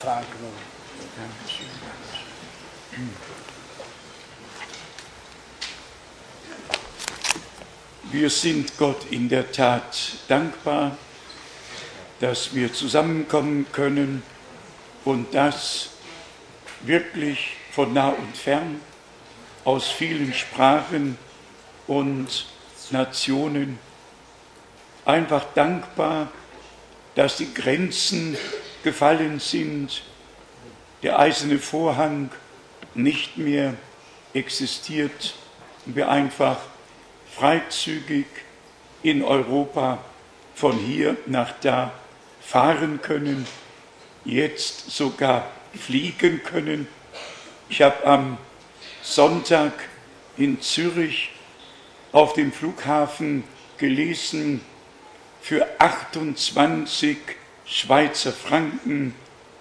Fragen. Wir sind Gott in der Tat dankbar, dass wir zusammenkommen können und das wirklich von nah und fern, aus vielen Sprachen und Nationen. Einfach dankbar, dass die Grenzen gefallen sind, der eiserne Vorhang nicht mehr existiert und wir einfach freizügig in Europa von hier nach da fahren können, jetzt sogar fliegen können. Ich habe am Sonntag in Zürich auf dem Flughafen gelesen, für 28 Schweizer Franken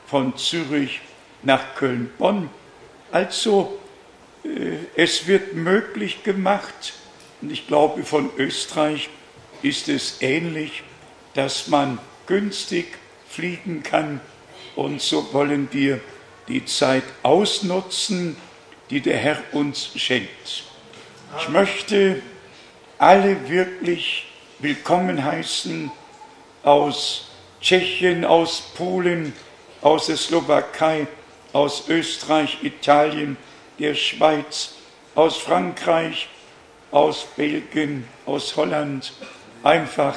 von Zürich nach Köln-Bonn. Also äh, es wird möglich gemacht, und ich glaube, von Österreich ist es ähnlich, dass man günstig fliegen kann. Und so wollen wir die Zeit ausnutzen, die der Herr uns schenkt. Ich möchte alle wirklich willkommen heißen aus Tschechien, aus Polen, aus der Slowakei, aus Österreich, Italien, der Schweiz, aus Frankreich, aus Belgien, aus Holland, einfach.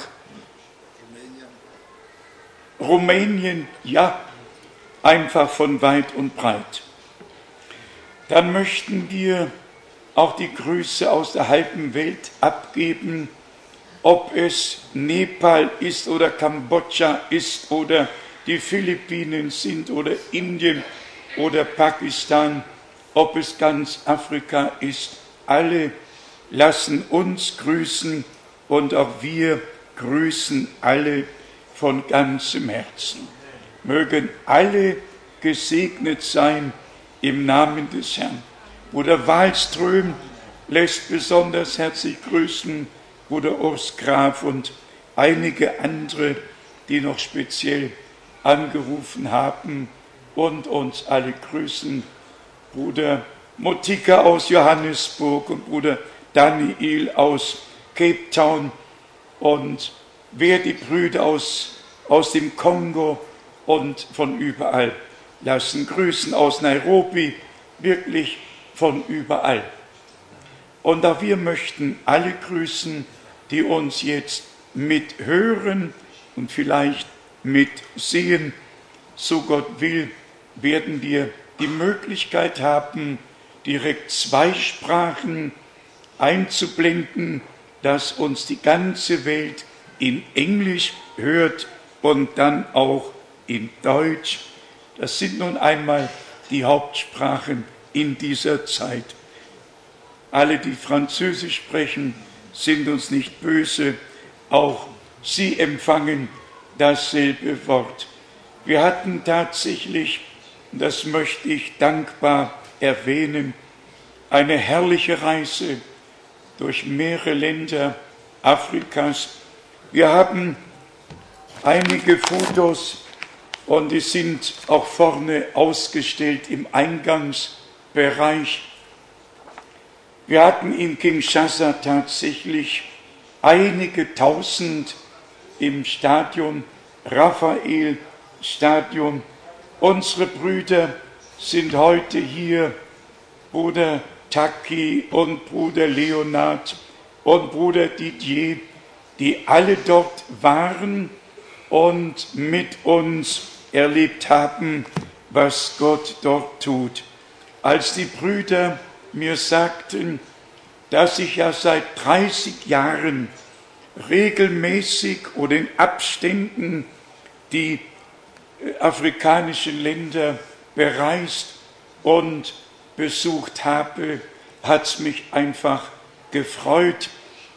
Rumänien, ja, einfach von weit und breit. Dann möchten wir auch die Grüße aus der halben Welt abgeben, ob es Nepal ist oder Kambodscha ist oder die Philippinen sind oder Indien oder Pakistan, ob es ganz Afrika ist, alle lassen uns grüßen und auch wir grüßen alle von ganzem Herzen. Mögen alle gesegnet sein im Namen des Herrn. Bruder Wallström lässt besonders herzlich grüßen, Bruder Urs Graf und einige andere, die noch speziell angerufen haben und uns alle grüßen. Bruder Motika aus Johannesburg und Bruder Daniel aus Cape Town und wer die Brüder aus, aus dem Kongo und von überall lassen grüßen aus Nairobi, wirklich von überall. Und auch wir möchten alle grüßen, die uns jetzt mithören und vielleicht mitsehen. So Gott will, werden wir die Möglichkeit haben, direkt zwei Sprachen einzublenden, dass uns die ganze Welt in Englisch hört und dann auch in Deutsch. Das sind nun einmal die Hauptsprachen in dieser Zeit. Alle, die Französisch sprechen, sind uns nicht böse. Auch sie empfangen dasselbe Wort. Wir hatten tatsächlich, das möchte ich dankbar erwähnen, eine herrliche Reise durch mehrere Länder Afrikas. Wir haben einige Fotos und die sind auch vorne ausgestellt im Eingangsbereich. Wir hatten in Kinshasa tatsächlich einige tausend im Stadion, Raphael Stadion. Unsere Brüder sind heute hier, Bruder Taki und Bruder Leonard und Bruder Didier, die alle dort waren und mit uns erlebt haben, was Gott dort tut. Als die Brüder mir sagten, dass ich ja seit 30 Jahren regelmäßig oder in Abständen die äh, afrikanischen Länder bereist und besucht habe, hat es mich einfach gefreut.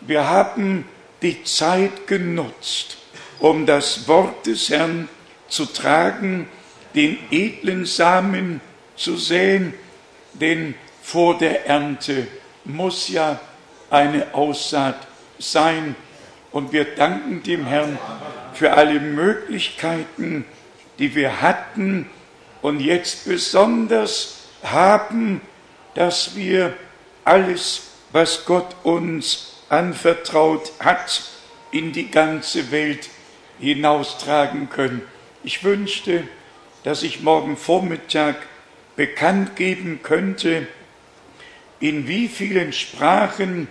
Wir haben die Zeit genutzt, um das Wort des Herrn zu tragen, den edlen Samen zu säen, denn vor der Ernte muss ja eine Aussaat sein. Und wir danken dem Herrn für alle Möglichkeiten, die wir hatten, und jetzt besonders haben, dass wir alles, was Gott uns anvertraut hat, in die ganze Welt hinaustragen können. Ich wünschte, dass ich morgen Vormittag bekannt geben könnte, in wie vielen Sprachen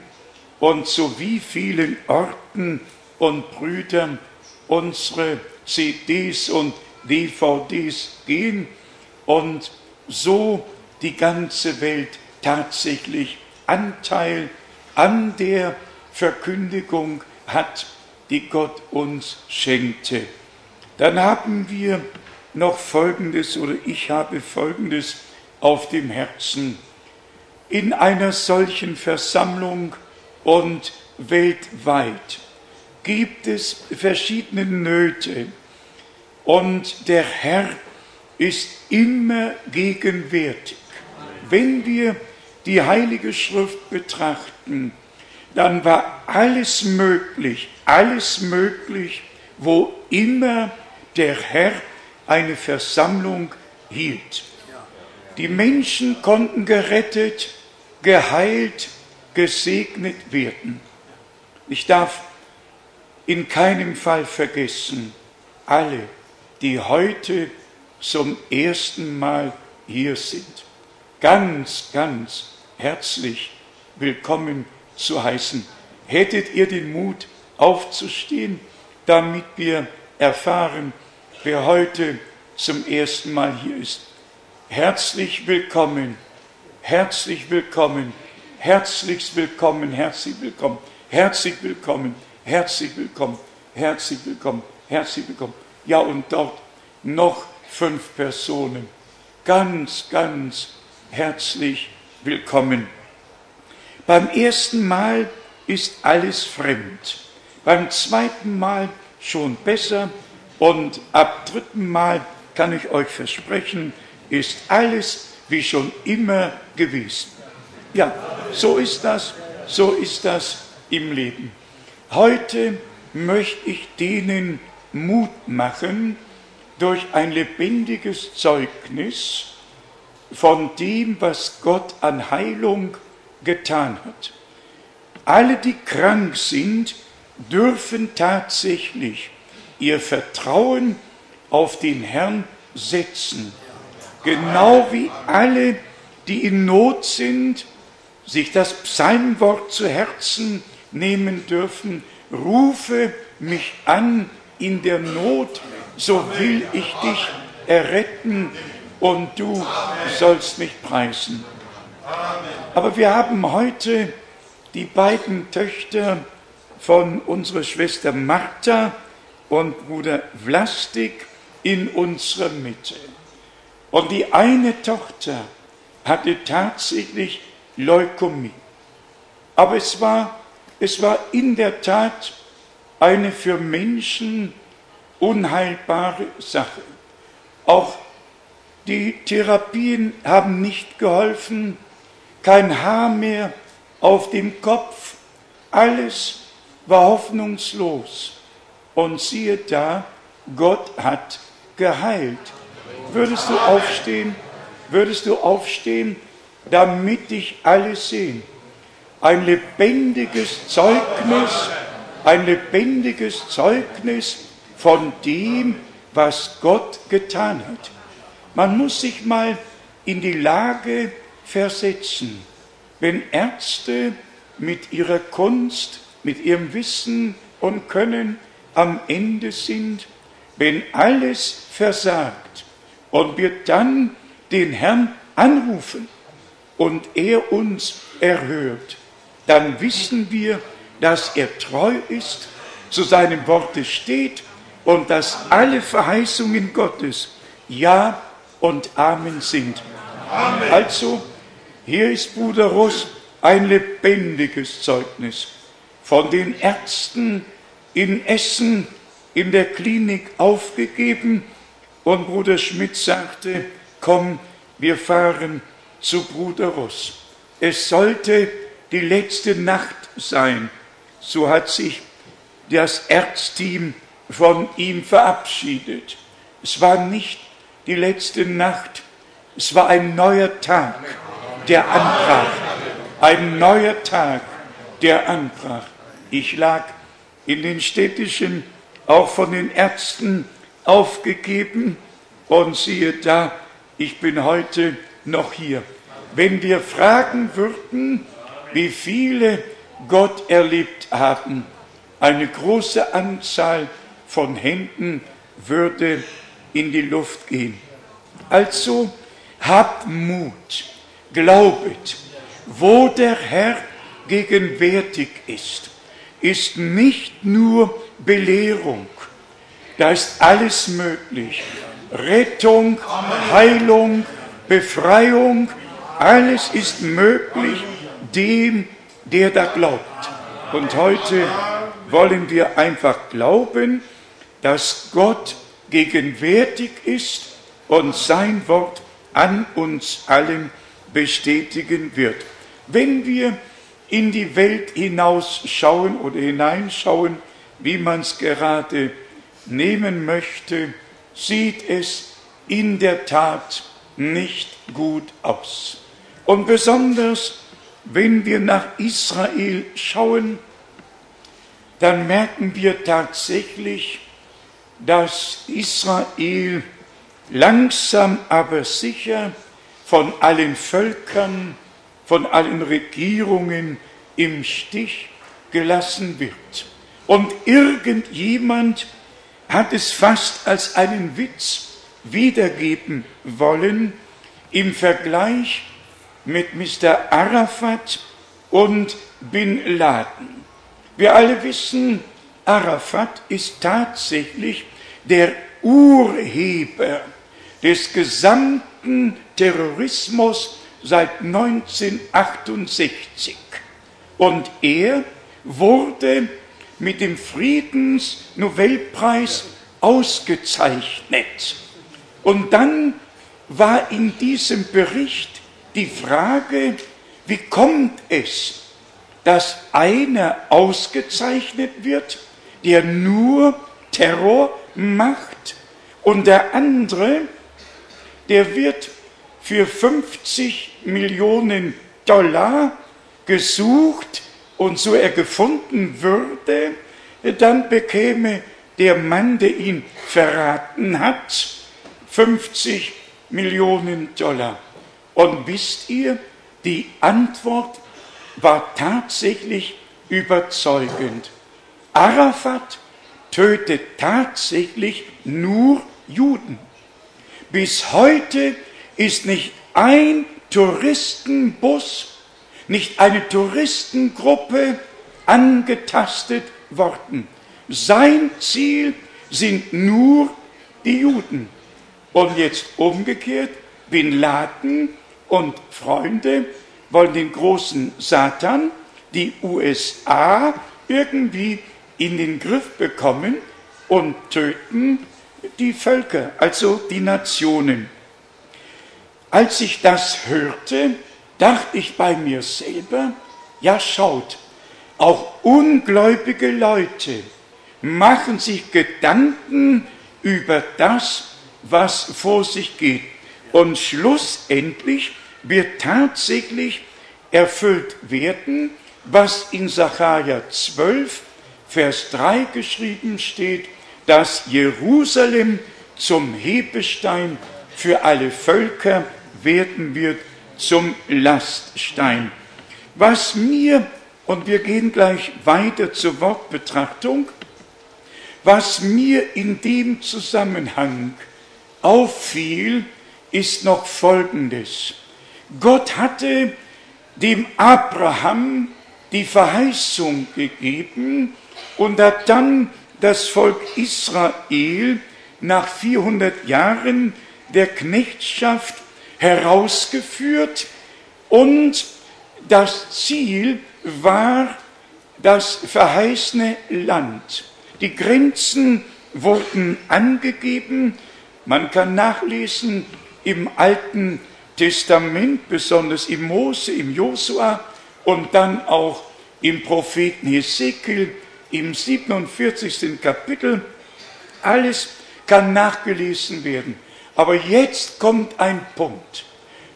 und zu wie vielen Orten und Brüdern unsere CDs und DVDs gehen und so die ganze Welt tatsächlich Anteil an der Verkündigung hat, die Gott uns schenkte. Dann haben wir noch Folgendes oder ich habe Folgendes auf dem Herzen. In einer solchen Versammlung und weltweit gibt es verschiedene Nöte und der Herr ist immer gegenwärtig. Wenn wir die Heilige Schrift betrachten, dann war alles möglich, alles möglich, wo immer der Herr eine Versammlung hielt. Die Menschen konnten gerettet, geheilt, gesegnet werden. Ich darf in keinem Fall vergessen, alle, die heute zum ersten Mal hier sind, ganz, ganz herzlich willkommen zu heißen. Hättet ihr den Mut aufzustehen, damit wir erfahren, wer heute zum ersten Mal hier ist. Herzlich willkommen, herzlich willkommen, herzlich willkommen, herzlich willkommen, herzlich willkommen, herzlich willkommen, herzlich willkommen, herzlich willkommen. Ja, und dort noch fünf Personen. Ganz, ganz herzlich willkommen. Beim ersten Mal ist alles fremd. Beim zweiten Mal schon besser. Und ab dritten Mal kann ich euch versprechen, ist alles wie schon immer gewesen. Ja, so ist das, so ist das im Leben. Heute möchte ich denen Mut machen durch ein lebendiges Zeugnis von dem, was Gott an Heilung getan hat. Alle, die krank sind, dürfen tatsächlich ihr Vertrauen auf den Herrn setzen. Genau wie alle, die in Not sind, sich das Psalmwort zu Herzen nehmen dürfen. Rufe mich an in der Not, so will ich dich erretten und du sollst mich preisen. Aber wir haben heute die beiden Töchter von unserer Schwester Martha und Bruder Vlastik in unserer Mitte. Und die eine Tochter hatte tatsächlich Leukämie. Aber es war, es war in der Tat eine für Menschen unheilbare Sache. Auch die Therapien haben nicht geholfen, kein Haar mehr auf dem Kopf, alles war hoffnungslos. Und siehe da, Gott hat geheilt. Würdest du aufstehen? Würdest du aufstehen, damit dich alle sehen? Ein lebendiges Zeugnis, ein lebendiges Zeugnis von dem, was Gott getan hat. Man muss sich mal in die Lage versetzen, wenn Ärzte mit ihrer Kunst, mit ihrem Wissen und Können am Ende sind, wenn alles versagt und wir dann den Herrn anrufen und er uns erhört, dann wissen wir, dass er treu ist, zu seinem Worte steht und dass alle Verheißungen Gottes Ja und Amen sind. Amen. Also, hier ist Bruder Russ ein lebendiges Zeugnis von den Ärzten in Essen in der Klinik aufgegeben und Bruder Schmidt sagte, komm, wir fahren zu Bruder Russ. Es sollte die letzte Nacht sein. So hat sich das Ärzteam von ihm verabschiedet. Es war nicht die letzte Nacht. Es war ein neuer Tag, der anbrach. Ein neuer Tag, der anbrach. Ich lag in den städtischen, auch von den Ärzten aufgegeben und siehe da, ich bin heute noch hier. Wenn wir fragen würden, wie viele Gott erlebt haben, eine große Anzahl von Händen würde in die Luft gehen. Also habt Mut, glaubet, wo der Herr gegenwärtig ist, ist nicht nur Belehrung, da ist alles möglich. Rettung, Heilung, Befreiung, alles ist möglich dem, der da glaubt. Und heute wollen wir einfach glauben, dass Gott gegenwärtig ist und sein Wort an uns allen bestätigen wird. Wenn wir in die Welt hinausschauen oder hineinschauen, wie man es gerade nehmen möchte, sieht es in der Tat nicht gut aus. Und besonders, wenn wir nach Israel schauen, dann merken wir tatsächlich, dass Israel langsam aber sicher von allen Völkern, von allen Regierungen im Stich gelassen wird. Und irgendjemand hat es fast als einen Witz wiedergeben wollen im Vergleich mit Mr. Arafat und Bin Laden. Wir alle wissen, Arafat ist tatsächlich der Urheber des gesamten Terrorismus seit 1968. Und er wurde mit dem Friedensnobelpreis ausgezeichnet. Und dann war in diesem Bericht die Frage, wie kommt es, dass einer ausgezeichnet wird, der nur Terror macht und der andere, der wird für 50 Millionen Dollar gesucht und so er gefunden würde, dann bekäme der Mann, der ihn verraten hat, 50 Millionen Dollar. Und wisst ihr, die Antwort war tatsächlich überzeugend. Arafat tötet tatsächlich nur Juden. Bis heute ist nicht ein Touristenbus, nicht eine Touristengruppe angetastet worden. Sein Ziel sind nur die Juden. Und jetzt umgekehrt, Bin Laden und Freunde wollen den großen Satan, die USA, irgendwie in den Griff bekommen und töten die Völker, also die Nationen. Als ich das hörte, dachte ich bei mir selber, ja schaut, auch ungläubige Leute machen sich Gedanken über das, was vor sich geht. Und schlussendlich wird tatsächlich erfüllt werden, was in Sacharja 12, Vers 3 geschrieben steht, dass Jerusalem zum Hebestein für alle Völker werden wird, zum Laststein. Was mir, und wir gehen gleich weiter zur Wortbetrachtung, was mir in dem Zusammenhang auffiel, ist noch Folgendes. Gott hatte dem Abraham die Verheißung gegeben und hat dann das Volk Israel nach 400 Jahren der Knechtschaft herausgeführt und das Ziel war das verheißene Land. Die Grenzen wurden angegeben. Man kann nachlesen im Alten Testament, besonders im Mose, im Josua und dann auch im Propheten Hesekiel im 47. Kapitel. Alles kann nachgelesen werden. Aber jetzt kommt ein Punkt,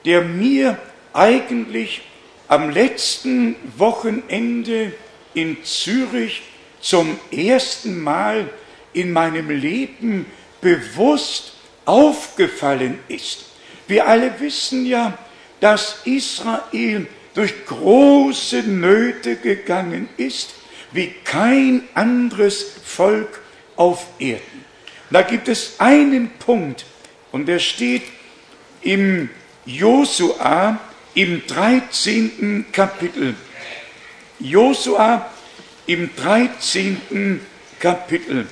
der mir eigentlich am letzten Wochenende in Zürich zum ersten Mal in meinem Leben bewusst aufgefallen ist. Wir alle wissen ja, dass Israel durch große Nöte gegangen ist, wie kein anderes Volk auf Erden. Da gibt es einen Punkt, und der steht im Josua im 13. Kapitel. Josua im 13. Kapitel.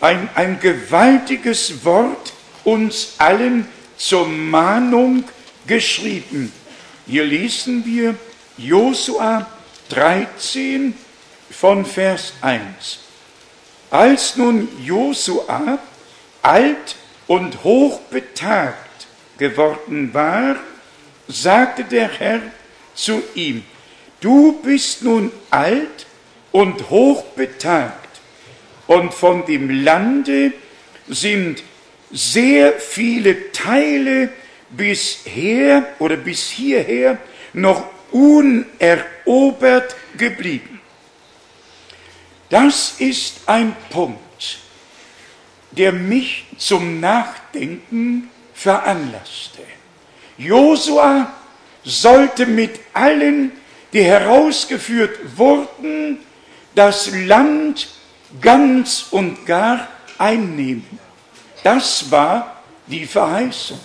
Ein, ein gewaltiges Wort uns allen zur Mahnung geschrieben. Hier lesen wir Josua 13 von Vers 1. Als nun Josua alt und hochbetagt geworden war, sagte der Herr zu ihm, du bist nun alt und hochbetagt und von dem Lande sind sehr viele Teile bisher oder bis hierher noch unerobert geblieben. Das ist ein Punkt, der mich zum Nachdenken veranlasste. Josua sollte mit allen, die herausgeführt wurden, das Land ganz und gar einnehmen. Das war die Verheißung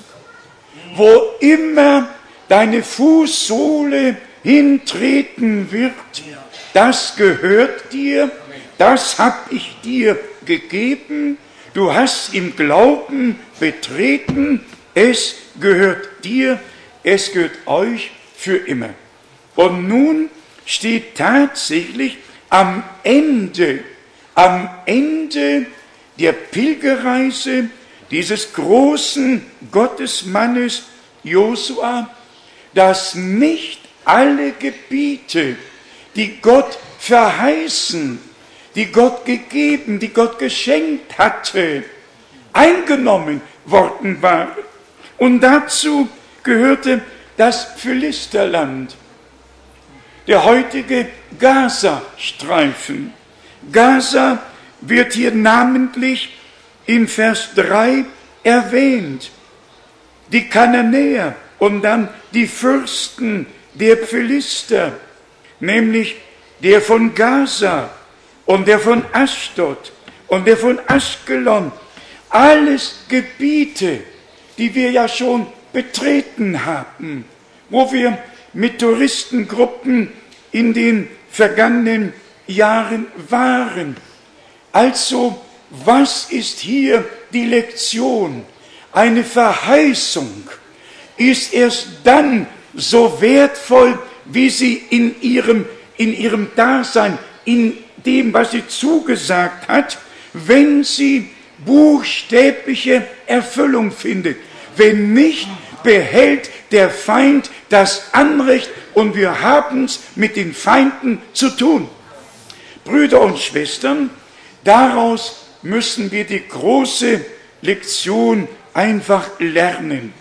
wo immer deine Fußsohle hintreten wird, das gehört dir, das habe ich dir gegeben, du hast im Glauben betreten, es gehört dir, es gehört euch für immer. Und nun steht tatsächlich am Ende, am Ende der Pilgerreise dieses großen Gottesmannes Josua, dass nicht alle Gebiete, die Gott verheißen, die Gott gegeben, die Gott geschenkt hatte, eingenommen worden waren. Und dazu gehörte das Philisterland, der heutige Gaza-Streifen. Gaza wird hier namentlich in Vers 3 erwähnt. Die Kananäer und dann die Fürsten der Philister, nämlich der von Gaza und der von Ashdod und der von Askelon. Alles Gebiete, die wir ja schon betreten haben, wo wir mit Touristengruppen in den vergangenen Jahren waren. Also was ist hier die Lektion? Eine Verheißung ist erst dann so wertvoll, wie sie in ihrem, in ihrem Dasein, in dem, was sie zugesagt hat, wenn sie buchstäbliche Erfüllung findet. Wenn nicht, behält der Feind das Anrecht und wir haben es mit den Feinden zu tun. Brüder und Schwestern, daraus müssen wir die große Lektion einfach lernen,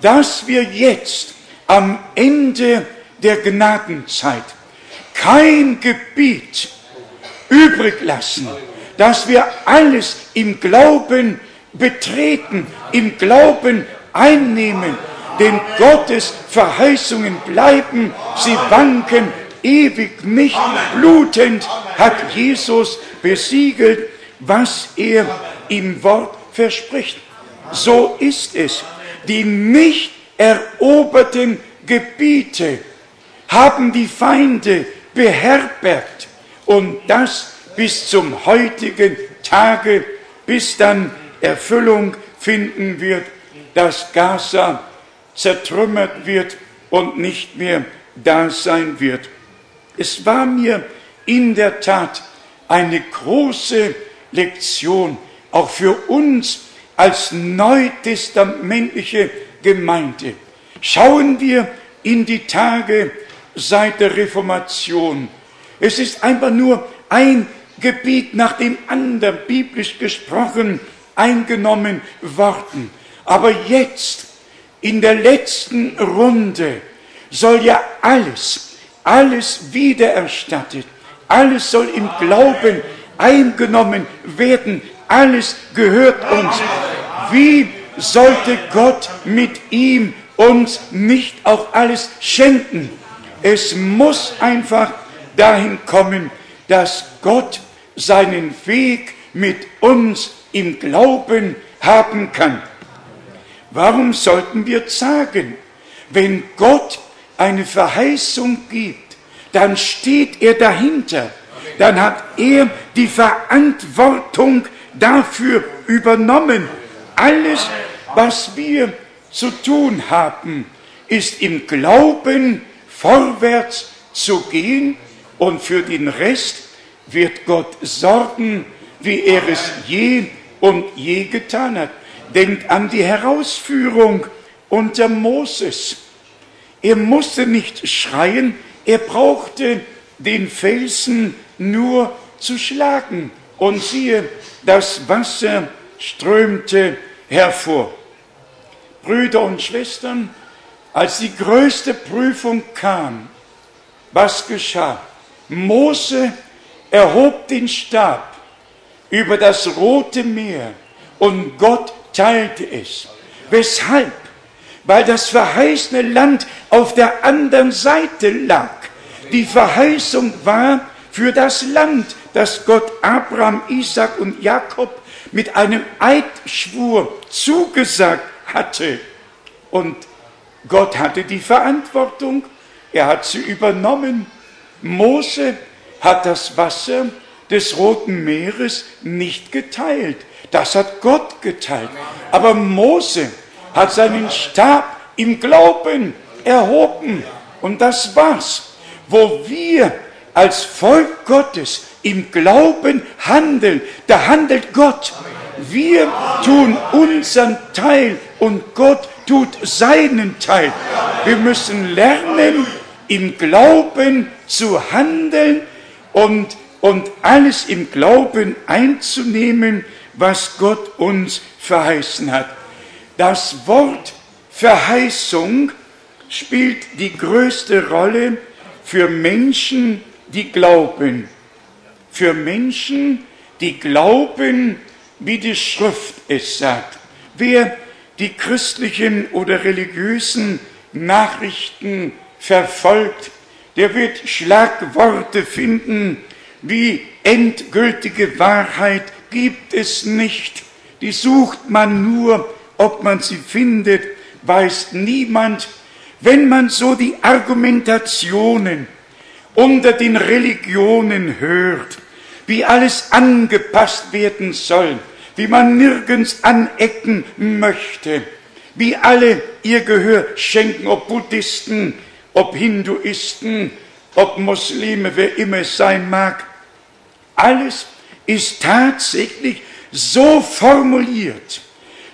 dass wir jetzt am Ende der Gnadenzeit kein Gebiet übrig lassen, dass wir alles im Glauben betreten, im Glauben einnehmen, denn Gottes Verheißungen bleiben, sie wanken ewig nicht, blutend hat Jesus besiegelt, was er im Wort verspricht. So ist es. Die nicht eroberten Gebiete haben die Feinde beherbergt und das bis zum heutigen Tage, bis dann Erfüllung finden wird, dass Gaza zertrümmert wird und nicht mehr da sein wird. Es war mir in der Tat eine große Lektion, auch für uns als neutestamentliche Gemeinde. Schauen wir in die Tage seit der Reformation. Es ist einfach nur ein Gebiet nach dem anderen, biblisch gesprochen, eingenommen worden. Aber jetzt, in der letzten Runde, soll ja alles, alles wiedererstattet. Alles soll im Glauben eingenommen werden. Alles gehört uns. Wie sollte Gott mit ihm uns nicht auch alles schenken? Es muss einfach dahin kommen, dass Gott seinen Weg mit uns im Glauben haben kann. Warum sollten wir sagen, wenn Gott eine Verheißung gibt, dann steht er dahinter, dann hat er die Verantwortung dafür übernommen. Alles, was wir zu tun haben, ist im Glauben vorwärts zu gehen und für den Rest wird Gott sorgen, wie er es je und je getan hat. Denkt an die Herausführung unter Moses. Er musste nicht schreien, er brauchte den Felsen nur zu schlagen. Und siehe, das Wasser strömte hervor. Brüder und Schwestern, als die größte Prüfung kam, was geschah? Mose erhob den Stab über das Rote Meer und Gott teilte es. Weshalb? Weil das verheißene Land auf der anderen Seite lag. Die Verheißung war für das Land, das Gott Abraham, Isaac und Jakob mit einem Eidschwur zugesagt hatte. Und Gott hatte die Verantwortung, er hat sie übernommen. Mose hat das Wasser des Roten Meeres nicht geteilt. Das hat Gott geteilt. Aber Mose hat seinen Stab im Glauben erhoben. Und das war's. Wo wir als Volk Gottes im Glauben handeln, da handelt Gott. Wir tun unseren Teil und Gott tut seinen Teil. Wir müssen lernen, im Glauben zu handeln und, und alles im Glauben einzunehmen, was Gott uns verheißen hat. Das Wort Verheißung spielt die größte Rolle für Menschen, die glauben. Für Menschen, die glauben, wie die Schrift es sagt. Wer die christlichen oder religiösen Nachrichten verfolgt, der wird Schlagworte finden, wie endgültige Wahrheit gibt es nicht. Die sucht man nur, ob man sie findet, weiß niemand. Wenn man so die Argumentationen unter den Religionen hört, wie alles angepasst werden soll, wie man nirgends anecken möchte, wie alle ihr Gehör schenken, ob Buddhisten, ob Hinduisten, ob Muslime, wer immer es sein mag. Alles ist tatsächlich so formuliert,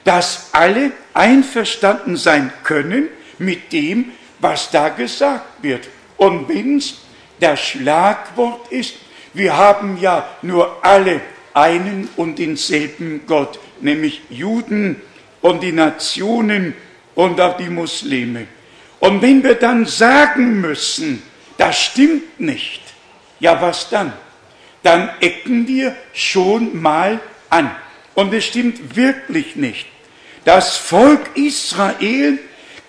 dass alle einverstanden sein können mit dem, was da gesagt wird. Und wenn es das Schlagwort ist, wir haben ja nur alle einen und denselben Gott, nämlich Juden und die Nationen und auch die Muslime. Und wenn wir dann sagen müssen, das stimmt nicht, ja was dann? Dann ecken wir schon mal an. Und es stimmt wirklich nicht. Das Volk Israel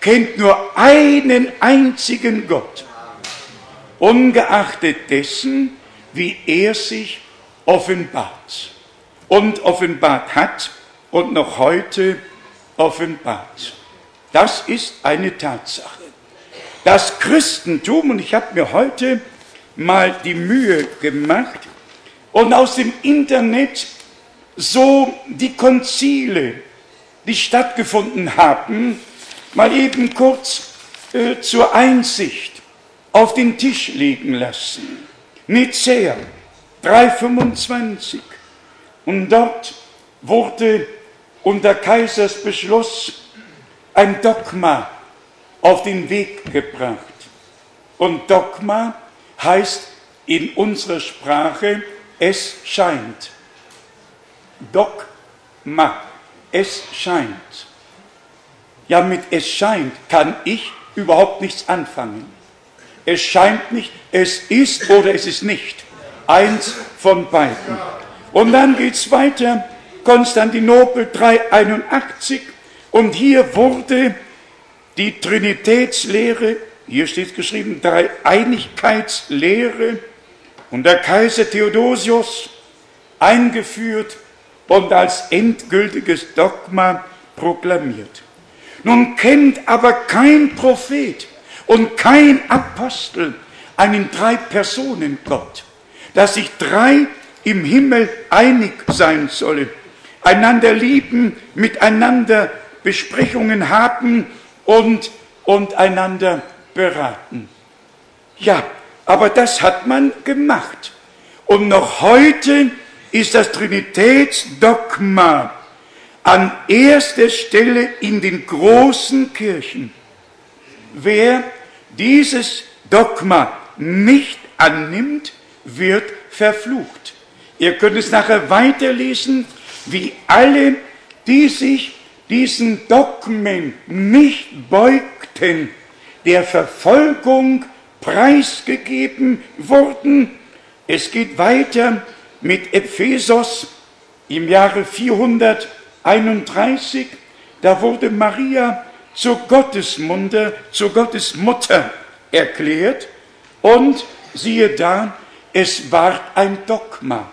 kennt nur einen einzigen Gott, ungeachtet dessen, wie er sich offenbart und offenbart hat und noch heute offenbart. Das ist eine Tatsache. Das Christentum, und ich habe mir heute mal die Mühe gemacht und aus dem Internet so die Konzile, die stattgefunden haben, mal eben kurz äh, zur Einsicht auf den Tisch legen lassen. Nicea 325. Und dort wurde unter Kaisers Beschluss ein Dogma auf den Weg gebracht. Und Dogma heißt in unserer Sprache, es scheint. Dogma, es scheint. Ja, mit es scheint kann ich überhaupt nichts anfangen. Es scheint nicht, es ist oder es ist nicht. Eins von beiden. Und dann geht es weiter. Konstantinopel 381. Und hier wurde die Trinitätslehre, hier steht geschrieben, Dreieinigkeitslehre und der Kaiser Theodosius eingeführt und als endgültiges Dogma proklamiert. Nun kennt aber kein Prophet und kein Apostel einen Drei-Personen-Gott, dass sich drei im Himmel einig sein sollen, einander lieben, miteinander Besprechungen haben und, und einander beraten. Ja, aber das hat man gemacht. Und noch heute ist das Trinitätsdogma an erster Stelle in den großen Kirchen. Wer dieses Dogma nicht annimmt, wird verflucht. Ihr könnt es nachher weiterlesen, wie alle, die sich diesen Dogmen nicht beugten, der Verfolgung preisgegeben wurden. Es geht weiter mit Ephesos im Jahre 431. Da wurde Maria zur Gottesmutter, zur Gottesmutter erklärt und siehe da, es war ein Dogma.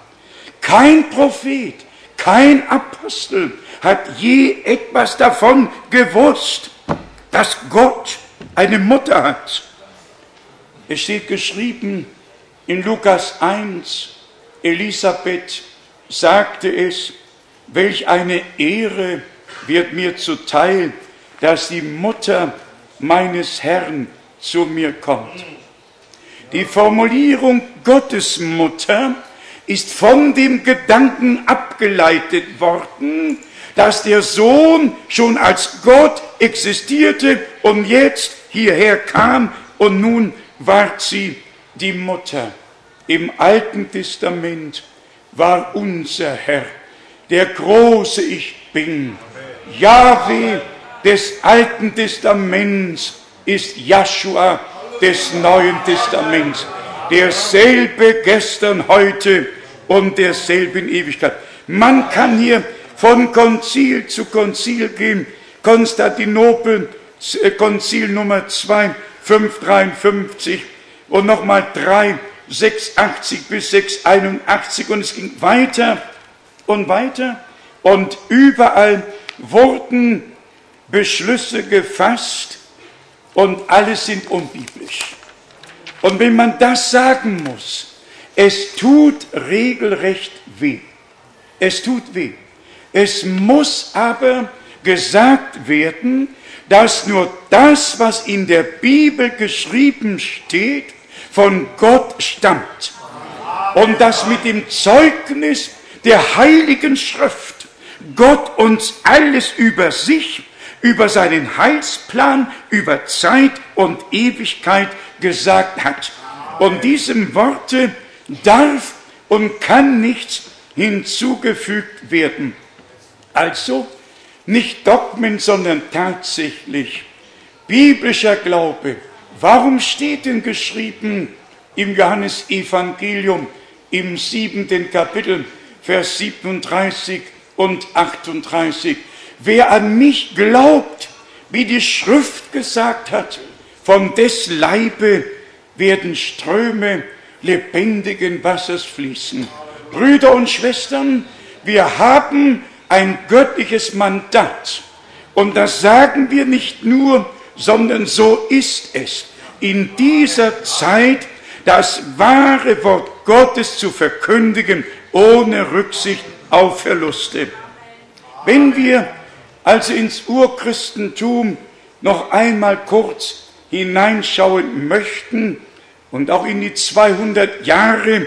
Kein Prophet, kein Apostel hat je etwas davon gewusst, dass Gott eine Mutter hat. Es steht geschrieben in Lukas 1, Elisabeth sagte es, welch eine Ehre wird mir zuteil, dass die Mutter meines Herrn zu mir kommt. Die Formulierung Gottesmutter ist von dem Gedanken abgeleitet worden, dass der Sohn schon als Gott existierte und jetzt hierher kam und nun ward sie die Mutter. Im Alten Testament war unser Herr, der große Ich bin. Yahweh des Alten Testaments ist Joshua des Neuen Testaments. Derselbe gestern, heute und derselbe in Ewigkeit. Man kann hier von Konzil zu Konzil gehen. Konstantinopel, äh, Konzil Nummer 2, 553 und nochmal 3, 680 bis 681 und es ging weiter und weiter und überall wurden Beschlüsse gefasst und alles sind unbiblisch. Und wenn man das sagen muss, es tut regelrecht weh. Es tut weh. Es muss aber gesagt werden, dass nur das, was in der Bibel geschrieben steht, von Gott stammt. Und dass mit dem Zeugnis der Heiligen Schrift Gott uns alles über sich, über seinen Heilsplan, über Zeit und Ewigkeit gesagt hat. Und diesem Worte darf und kann nichts hinzugefügt werden. Also nicht Dogmen, sondern tatsächlich biblischer Glaube. Warum steht denn geschrieben im Johannesevangelium im siebenten Kapitel, Vers 37 und 38? Wer an mich glaubt, wie die Schrift gesagt hat, von des Leibe werden Ströme lebendigen Wassers fließen. Brüder und Schwestern, wir haben ein göttliches Mandat. Und das sagen wir nicht nur, sondern so ist es. In dieser Zeit das wahre Wort Gottes zu verkündigen, ohne Rücksicht auf Verluste. Wenn wir also ins Urchristentum noch einmal kurz hineinschauen möchten und auch in die 200 Jahre,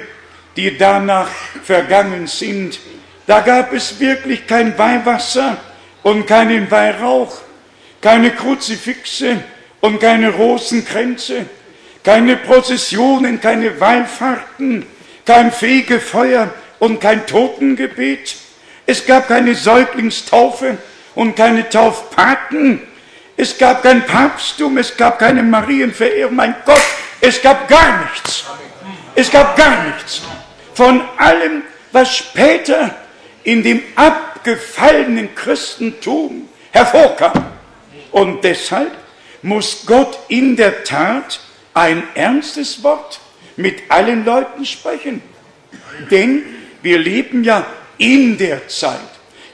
die danach vergangen sind, da gab es wirklich kein Weihwasser und keinen Weihrauch, keine Kruzifixe und keine Rosenkränze, keine Prozessionen, keine Wallfahrten, kein Fegefeuer und kein Totengebet. Es gab keine Säuglingstaufe und keine Taufpaten. Es gab kein Papsttum, es gab keine Marienverehrung, mein Gott, es gab gar nichts. Es gab gar nichts. Von allem, was später in dem abgefallenen Christentum hervorkam. Und deshalb muss Gott in der Tat ein ernstes Wort mit allen Leuten sprechen. Denn wir leben ja in der Zeit,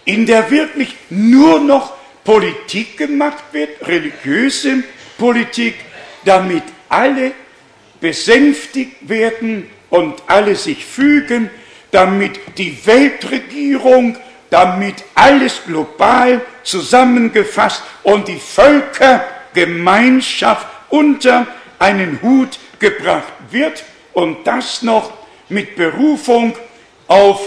in der wirklich nur noch Politik gemacht wird, religiöse Politik, damit alle besänftigt werden und alle sich fügen, damit die Weltregierung, damit alles global zusammengefasst und die Völkergemeinschaft unter einen Hut gebracht wird und das noch mit Berufung auf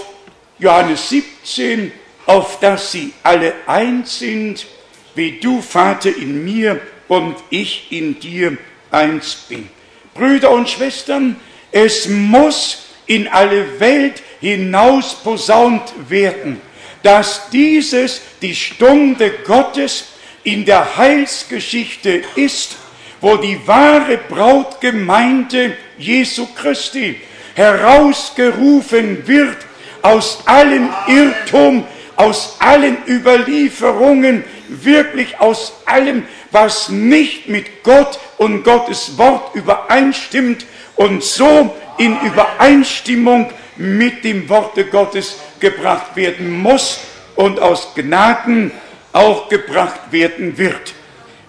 Johannes 17, auf dass sie alle eins sind, wie du, Vater, in mir und ich in dir eins bin. Brüder und Schwestern, es muss in alle Welt hinaus posaunt werden, dass dieses die Stunde Gottes in der Heilsgeschichte ist, wo die wahre Brautgemeinde Jesu Christi herausgerufen wird aus allen Irrtum, aus allen Überlieferungen, wirklich aus allem, was nicht mit Gott und Gottes Wort übereinstimmt und so in Übereinstimmung mit dem Worte Gottes gebracht werden muss und aus Gnaden auch gebracht werden wird.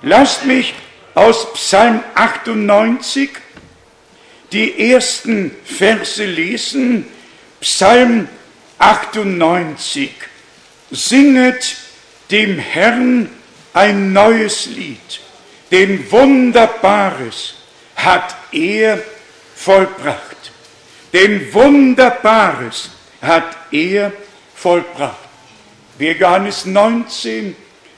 Lasst mich aus Psalm 98 die ersten Verse lesen. Psalm 98. Singet dem Herrn ein neues Lied, denn Wunderbares hat er vollbracht. Denn Wunderbares hat er vollbracht. Wer Johannes 19,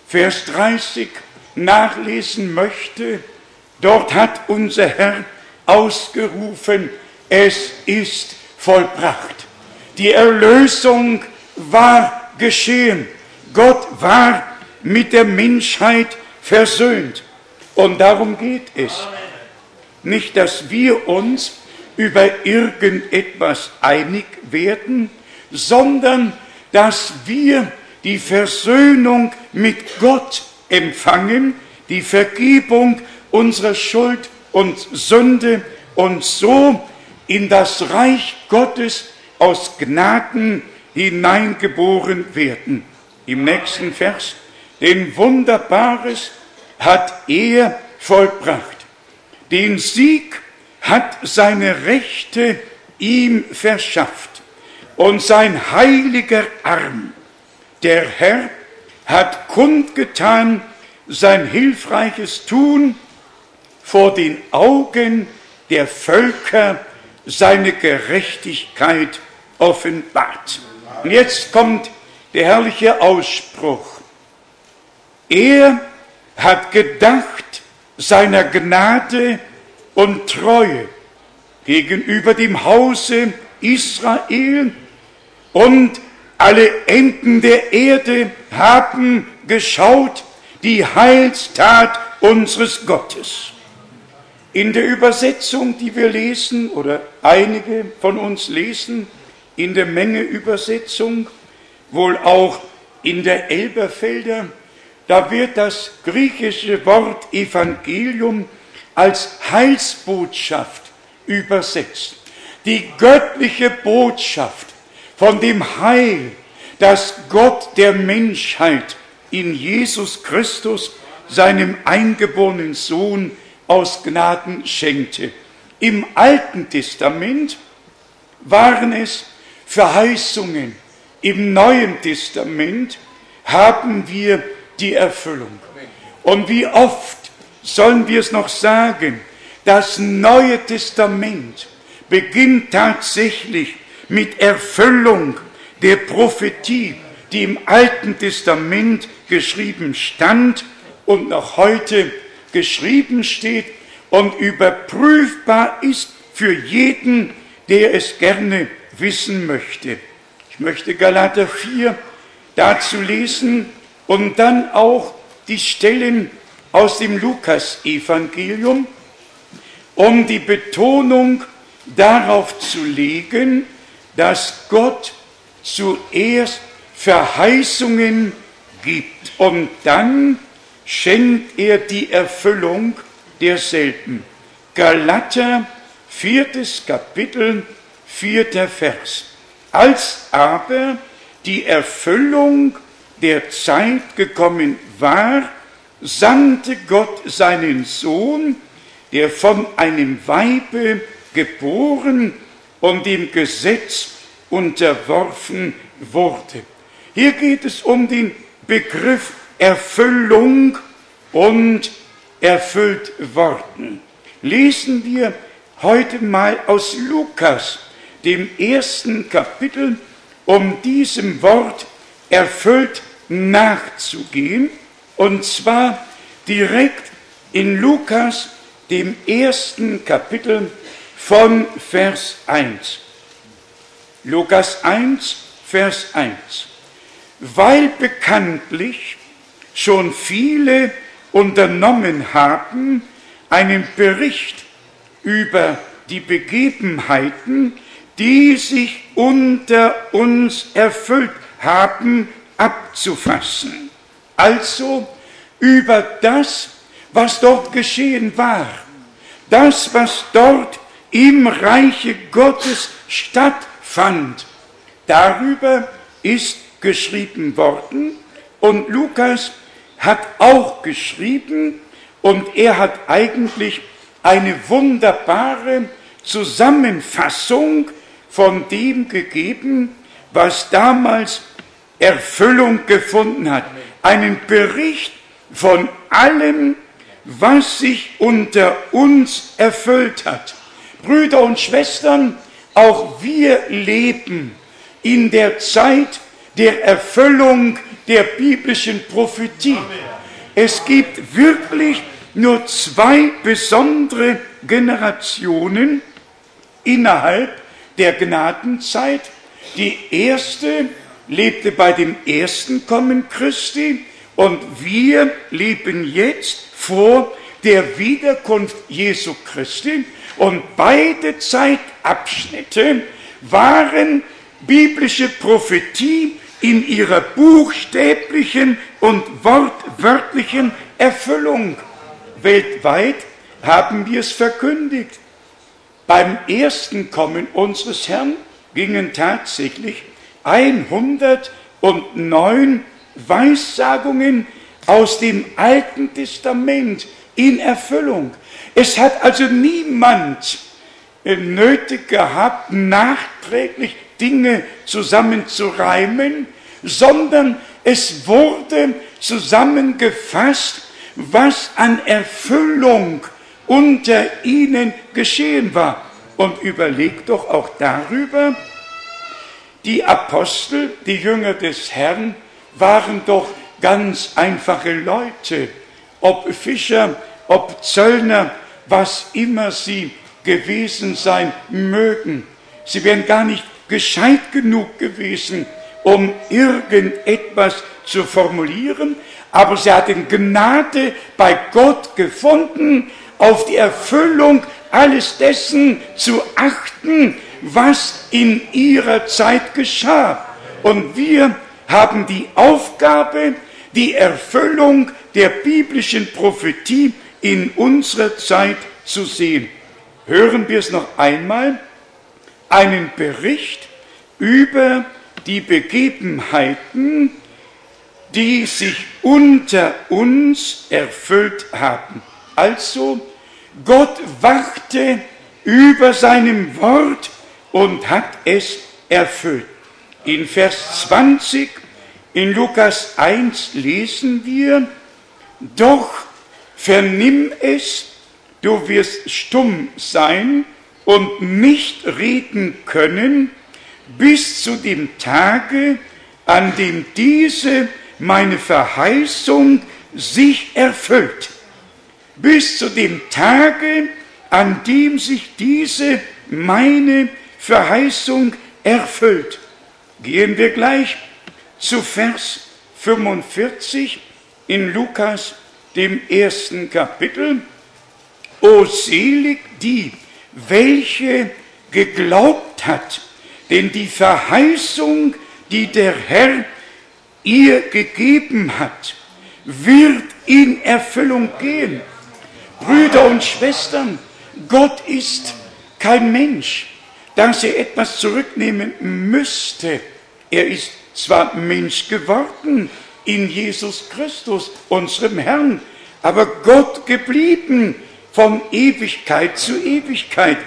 Vers 30 nachlesen möchte, dort hat unser Herr ausgerufen, es ist vollbracht. Die Erlösung war geschehen. Gott war mit der Menschheit versöhnt. Und darum geht es. Nicht, dass wir uns über irgendetwas einig werden, sondern dass wir die Versöhnung mit Gott empfangen, die Vergebung unserer Schuld und Sünde und so in das Reich Gottes aus Gnaden hineingeboren werden. Im nächsten Vers, denn Wunderbares hat er vollbracht. Den Sieg hat seine Rechte ihm verschafft und sein heiliger Arm, der Herr, hat kundgetan sein hilfreiches Tun vor den Augen der Völker seine Gerechtigkeit offenbart. Und jetzt kommt der herrliche Ausspruch. Er hat gedacht seiner Gnade und Treue gegenüber dem Hause Israel und alle Enden der Erde haben geschaut die Heilstat unseres Gottes. In der Übersetzung, die wir lesen, oder einige von uns lesen, in der Menge Übersetzung, wohl auch in der Elberfelder, da wird das griechische Wort Evangelium als Heilsbotschaft übersetzt. Die göttliche Botschaft von dem Heil, das Gott der Menschheit in Jesus Christus, seinem eingeborenen Sohn, aus Gnaden schenkte. Im Alten Testament waren es Verheißungen. Im Neuen Testament haben wir die Erfüllung. Und wie oft sollen wir es noch sagen, das Neue Testament beginnt tatsächlich mit Erfüllung der Prophetie, die im Alten Testament geschrieben stand und noch heute geschrieben steht und überprüfbar ist für jeden, der es gerne wissen möchte. Ich möchte Galater 4 dazu lesen und dann auch die Stellen aus dem Lukas-Evangelium, um die Betonung darauf zu legen, dass Gott zuerst Verheißungen gibt und dann schenkt er die Erfüllung derselben. Galater, viertes Kapitel, vierter Vers. Als aber die Erfüllung der Zeit gekommen war, sandte Gott seinen Sohn, der von einem Weibe geboren und dem Gesetz unterworfen wurde. Hier geht es um den Begriff Erfüllung und erfüllt worden. Lesen wir heute mal aus Lukas, dem ersten Kapitel, um diesem Wort erfüllt nachzugehen, und zwar direkt in Lukas, dem ersten Kapitel von Vers 1. Lukas 1, Vers 1. Weil bekanntlich schon viele unternommen haben, einen Bericht über die Begebenheiten, die sich unter uns erfüllt haben, abzufassen. Also über das, was dort geschehen war, das, was dort im Reiche Gottes stattfand. Darüber ist geschrieben worden und Lukas hat auch geschrieben und er hat eigentlich eine wunderbare Zusammenfassung von dem gegeben, was damals Erfüllung gefunden hat. Einen Bericht von allem, was sich unter uns erfüllt hat. Brüder und Schwestern, auch wir leben in der Zeit der Erfüllung der biblischen Prophetie. Es gibt wirklich nur zwei besondere Generationen innerhalb der Gnadenzeit. Die erste lebte bei dem ersten Kommen Christi und wir leben jetzt vor der Wiederkunft Jesu Christi und beide Zeitabschnitte waren biblische Prophetie in ihrer buchstäblichen und wortwörtlichen Erfüllung. Weltweit haben wir es verkündigt. Beim ersten Kommen unseres Herrn gingen tatsächlich 109 Weissagungen aus dem Alten Testament in Erfüllung. Es hat also niemand nötig gehabt, nachträglich Dinge zusammenzureimen, sondern es wurde zusammengefasst, was an Erfüllung unter ihnen geschehen war. Und überlegt doch auch darüber, die Apostel, die Jünger des Herrn, waren doch ganz einfache Leute, ob Fischer, ob Zöllner, was immer sie gewesen sein mögen. Sie wären gar nicht gescheit genug gewesen, um irgendetwas zu formulieren, aber sie hatten Gnade bei Gott gefunden, auf die Erfüllung alles dessen zu achten, was in ihrer Zeit geschah. Und wir haben die Aufgabe, die Erfüllung der biblischen Prophetie in unserer Zeit zu sehen. Hören wir es noch einmal, einen Bericht über die Begebenheiten, die sich unter uns erfüllt haben. Also, Gott wachte über seinem Wort und hat es erfüllt. In Vers 20 in Lukas 1 lesen wir, doch vernimm es, du wirst stumm sein und nicht reden können, bis zu dem Tage, an dem diese meine Verheißung sich erfüllt. Bis zu dem Tage, an dem sich diese meine Verheißung erfüllt. Gehen wir gleich zu Vers 45 in Lukas dem ersten Kapitel, O selig die, welche geglaubt hat, denn die Verheißung, die der Herr ihr gegeben hat, wird in Erfüllung gehen. Brüder und Schwestern, Gott ist kein Mensch, dass er etwas zurücknehmen müsste. Er ist zwar Mensch geworden in Jesus Christus, unserem Herrn, aber Gott geblieben von Ewigkeit zu Ewigkeit.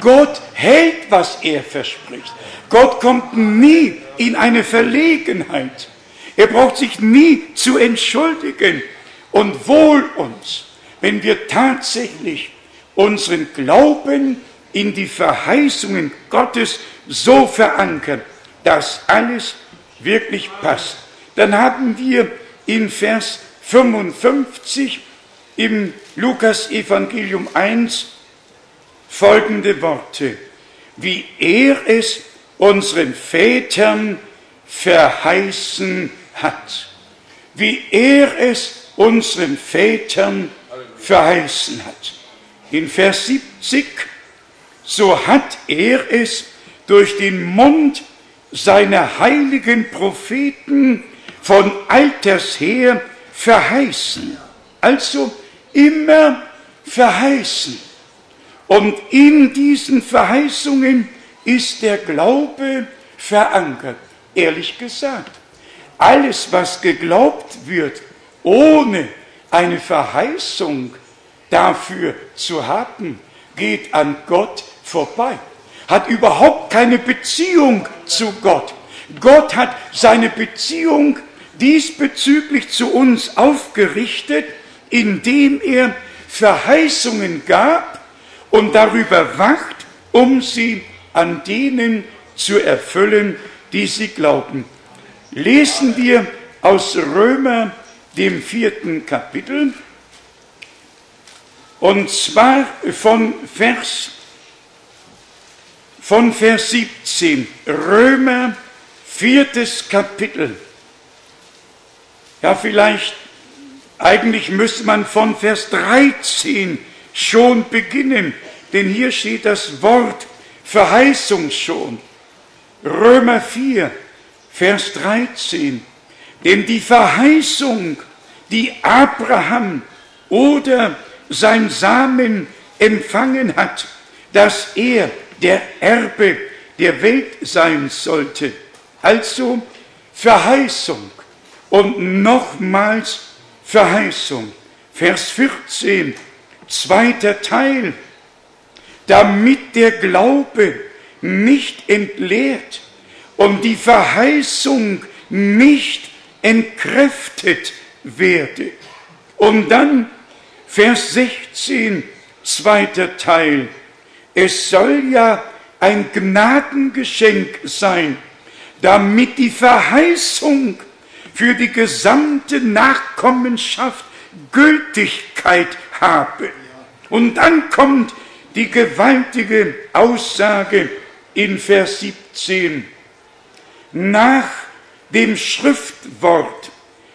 Gott hält, was er verspricht. Gott kommt nie in eine Verlegenheit. Er braucht sich nie zu entschuldigen. Und wohl uns, wenn wir tatsächlich unseren Glauben in die Verheißungen Gottes so verankern, dass alles wirklich passt. Dann haben wir in Vers 55 im Lukas Evangelium 1 folgende Worte, wie er es unseren Vätern verheißen hat, wie er es unseren Vätern verheißen hat. In Vers 70, so hat er es durch den Mund seiner heiligen Propheten von alters her verheißen. Also immer verheißen. Und in diesen Verheißungen ist der Glaube verankert. Ehrlich gesagt, alles, was geglaubt wird, ohne eine Verheißung dafür zu haben, geht an Gott vorbei, hat überhaupt keine Beziehung zu Gott. Gott hat seine Beziehung diesbezüglich zu uns aufgerichtet, indem er Verheißungen gab und darüber wacht, um sie an denen zu erfüllen, die sie glauben. Lesen wir aus Römer, dem vierten Kapitel, und zwar von Vers, von Vers 17. Römer, viertes Kapitel. Ja, vielleicht, eigentlich müsste man von Vers 13 schon beginnen, denn hier steht das Wort Verheißung schon. Römer 4, Vers 13. Denn die Verheißung, die Abraham oder sein Samen empfangen hat, dass er der Erbe der Welt sein sollte. Also Verheißung und nochmals Verheißung. Vers 14, zweiter Teil damit der Glaube nicht entleert und die Verheißung nicht entkräftet werde. Und dann Vers 16, zweiter Teil. Es soll ja ein Gnadengeschenk sein, damit die Verheißung für die gesamte Nachkommenschaft Gültigkeit habe. Und dann kommt die gewaltige Aussage in Vers 17. Nach dem Schriftwort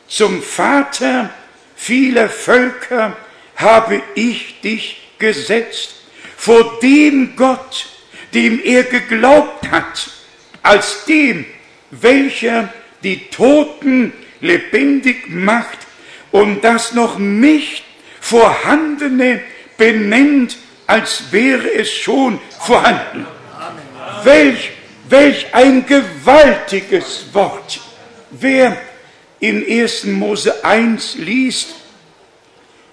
zum Vater vieler Völker habe ich dich gesetzt, vor dem Gott, dem er geglaubt hat, als dem, welcher die Toten lebendig macht und das noch nicht vorhandene benennt als wäre es schon vorhanden. Welch, welch ein gewaltiges Wort. Wer in 1. Mose 1 liest,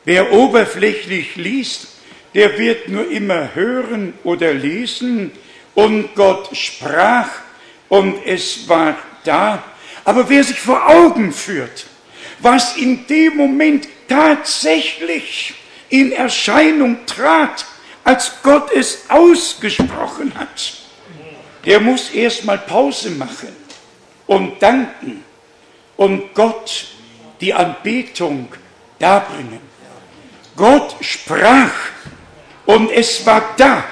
wer oberflächlich liest, der wird nur immer hören oder lesen und Gott sprach und es war da. Aber wer sich vor Augen führt, was in dem Moment tatsächlich in Erscheinung trat, als Gott es ausgesprochen hat, der muss erstmal Pause machen und danken und Gott die Anbetung darbringen. Gott sprach und es war da.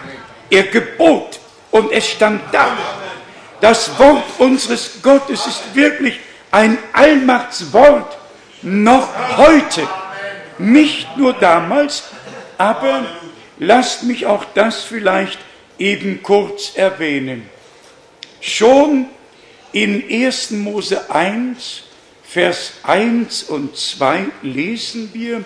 Er gebot und es stand da. Das Wort unseres Gottes ist wirklich ein Allmachtswort noch heute nicht nur damals, aber lasst mich auch das vielleicht eben kurz erwähnen. Schon in 1. Mose 1, Vers 1 und 2 lesen wir,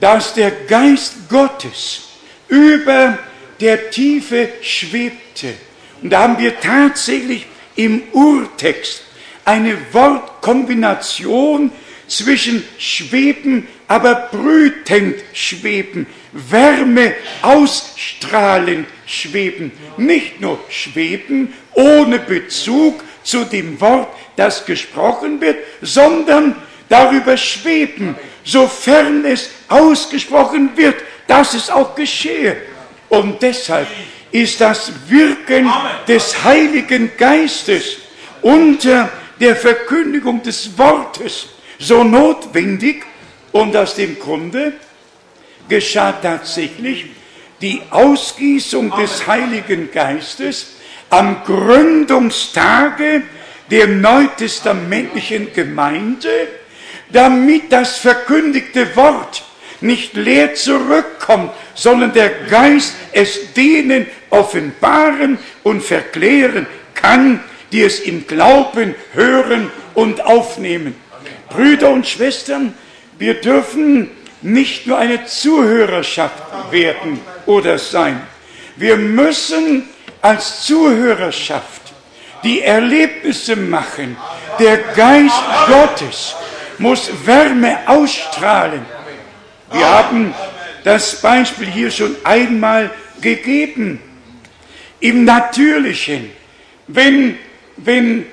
dass der Geist Gottes über der Tiefe schwebte. Und da haben wir tatsächlich im Urtext eine Wortkombination zwischen schweben, aber brütend schweben, Wärme ausstrahlend schweben, nicht nur schweben ohne Bezug zu dem Wort, das gesprochen wird, sondern darüber schweben, sofern es ausgesprochen wird, dass es auch geschehe. Und deshalb ist das Wirken des Heiligen Geistes unter der Verkündigung des Wortes so notwendig. Und aus dem Grunde geschah tatsächlich die Ausgießung des Heiligen Geistes am Gründungstage der neutestamentlichen Gemeinde, damit das verkündigte Wort nicht leer zurückkommt, sondern der Geist es denen offenbaren und verklären kann, die es im Glauben hören und aufnehmen. Brüder und Schwestern, wir dürfen nicht nur eine Zuhörerschaft werden oder sein. Wir müssen als Zuhörerschaft die Erlebnisse machen. Der Geist Gottes muss Wärme ausstrahlen. Wir haben das Beispiel hier schon einmal gegeben. Im Natürlichen, wenn, wenn,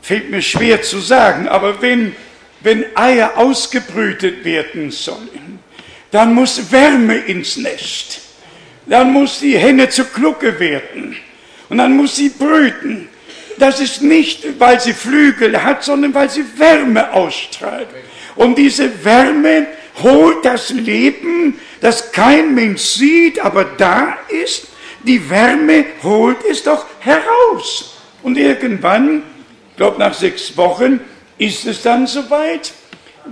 fällt mir schwer zu sagen, aber wenn, wenn Eier ausgebrütet werden sollen, dann muss Wärme ins Nest. Dann muss die Henne zur Glucke werden. Und dann muss sie brüten. Das ist nicht, weil sie Flügel hat, sondern weil sie Wärme ausstrahlt. Und diese Wärme holt das Leben, das kein Mensch sieht, aber da ist. Die Wärme holt es doch heraus. Und irgendwann, ich glaube nach sechs Wochen, ist es dann soweit,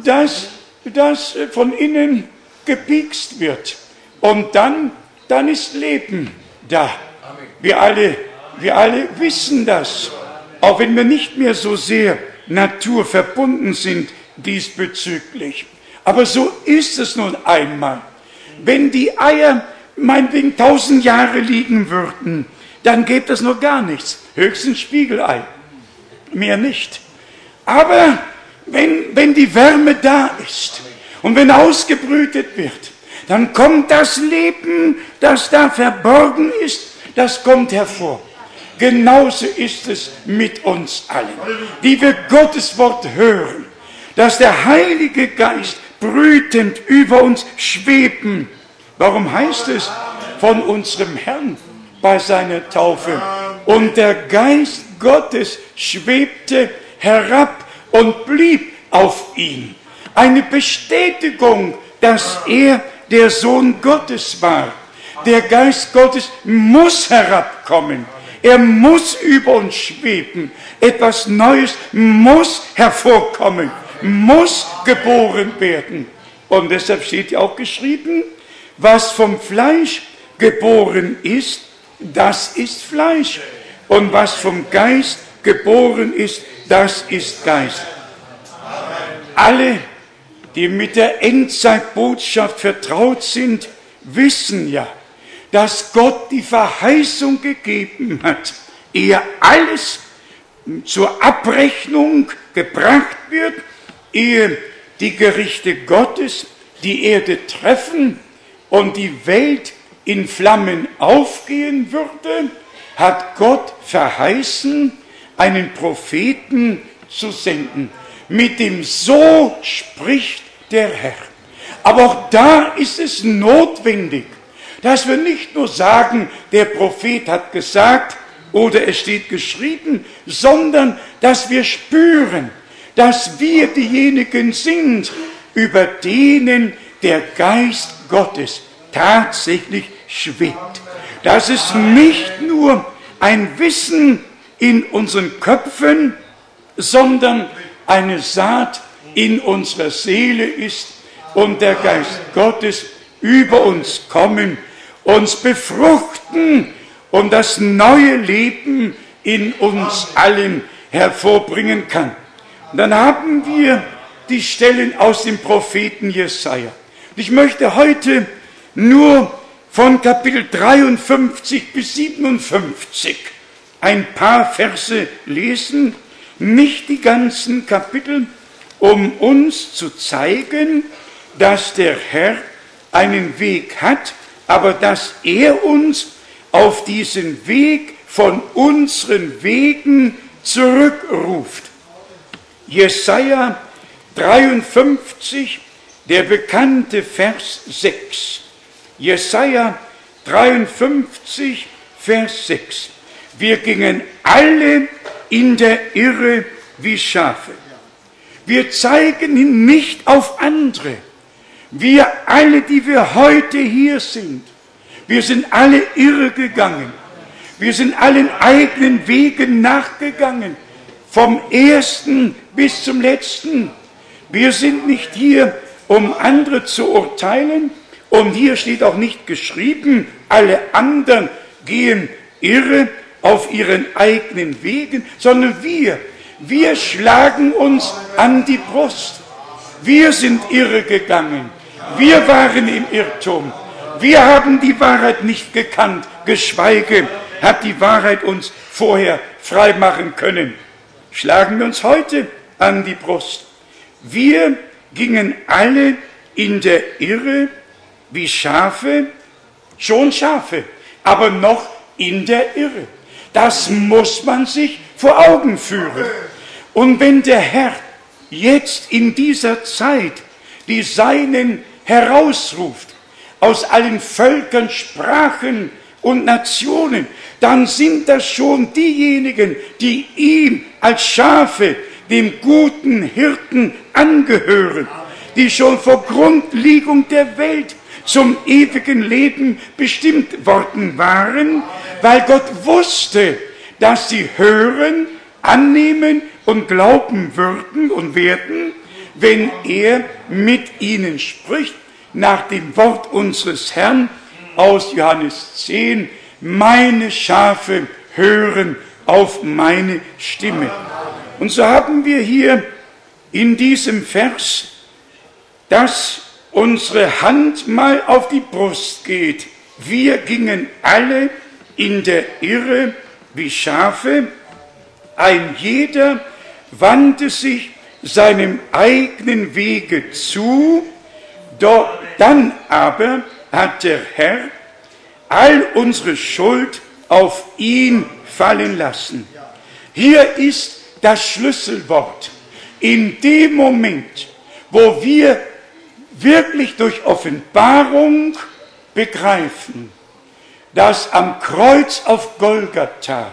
dass das von innen gepiekst wird. Und dann, dann ist Leben da. Wir alle, wir alle wissen das. Auch wenn wir nicht mehr so sehr naturverbunden sind diesbezüglich. Aber so ist es nun einmal. Wenn die Eier meinetwegen tausend Jahre liegen würden, dann gäbe es noch gar nichts. Höchstens Spiegelei. Mehr nicht. Aber wenn, wenn die Wärme da ist und wenn ausgebrütet wird, dann kommt das Leben, das da verborgen ist, das kommt hervor. Genauso ist es mit uns allen, die wir Gottes Wort hören, dass der Heilige Geist brütend über uns schweben. Warum heißt es von unserem Herrn bei seiner Taufe? Und der Geist Gottes schwebte herab und blieb auf ihn. Eine Bestätigung, dass er der Sohn Gottes war. Der Geist Gottes muss herabkommen. Er muss über uns schweben. Etwas Neues muss hervorkommen, muss geboren werden. Und deshalb steht ja auch geschrieben, was vom Fleisch geboren ist, das ist Fleisch. Und was vom Geist geboren ist, das ist Geist. Alle, die mit der Endzeitbotschaft vertraut sind, wissen ja, dass Gott die Verheißung gegeben hat, ehe alles zur Abrechnung gebracht wird, ehe die Gerichte Gottes die Erde treffen und die Welt in Flammen aufgehen würde, hat Gott verheißen, einen Propheten zu senden. Mit dem So spricht der Herr. Aber auch da ist es notwendig, dass wir nicht nur sagen, der Prophet hat gesagt oder es steht geschrieben, sondern dass wir spüren, dass wir diejenigen sind, über denen der Geist Gottes tatsächlich schwebt. Dass es nicht nur ein Wissen in unseren Köpfen, sondern eine Saat in unserer Seele ist und der Geist Gottes über uns kommen, uns befruchten und das neue Leben in uns allen hervorbringen kann. Dann haben wir die Stellen aus dem Propheten Jesaja. Ich möchte heute nur von Kapitel 53 bis 57 ein paar Verse lesen, nicht die ganzen Kapitel, um uns zu zeigen, dass der Herr einen Weg hat, aber dass er uns auf diesen Weg von unseren Wegen zurückruft. Jesaja 53, der bekannte Vers 6. Jesaja 53, Vers 6. Wir gingen alle in der Irre wie Schafe. Wir zeigen ihn nicht auf andere. Wir alle, die wir heute hier sind, wir sind alle irre gegangen. Wir sind allen eigenen Wegen nachgegangen. Vom ersten bis zum letzten. Wir sind nicht hier, um andere zu urteilen. Und hier steht auch nicht geschrieben, alle anderen gehen irre auf ihren eigenen Wegen, sondern wir, wir schlagen uns an die Brust. Wir sind irre gegangen. Wir waren im Irrtum. Wir haben die Wahrheit nicht gekannt, geschweige hat die Wahrheit uns vorher freimachen können. Schlagen wir uns heute an die Brust. Wir gingen alle in der Irre wie Schafe, schon Schafe, aber noch in der Irre. Das muss man sich vor Augen führen. Und wenn der Herr jetzt in dieser Zeit die Seinen herausruft, aus allen Völkern, Sprachen und Nationen, dann sind das schon diejenigen, die ihm als Schafe, dem guten Hirten angehören, die schon vor Grundlegung der Welt zum ewigen Leben bestimmt worden waren, weil Gott wusste, dass sie hören, annehmen und glauben würden und werden, wenn er mit ihnen spricht, nach dem Wort unseres Herrn aus Johannes 10, meine Schafe hören auf meine Stimme. Und so haben wir hier in diesem Vers, dass unsere Hand mal auf die Brust geht. Wir gingen alle in der Irre wie Schafe, ein jeder wandte sich seinem eigenen Wege zu, doch dann aber hat der Herr all unsere Schuld auf ihn fallen lassen. Hier ist das Schlüsselwort. In dem Moment, wo wir wirklich durch Offenbarung begreifen, dass am Kreuz auf Golgatha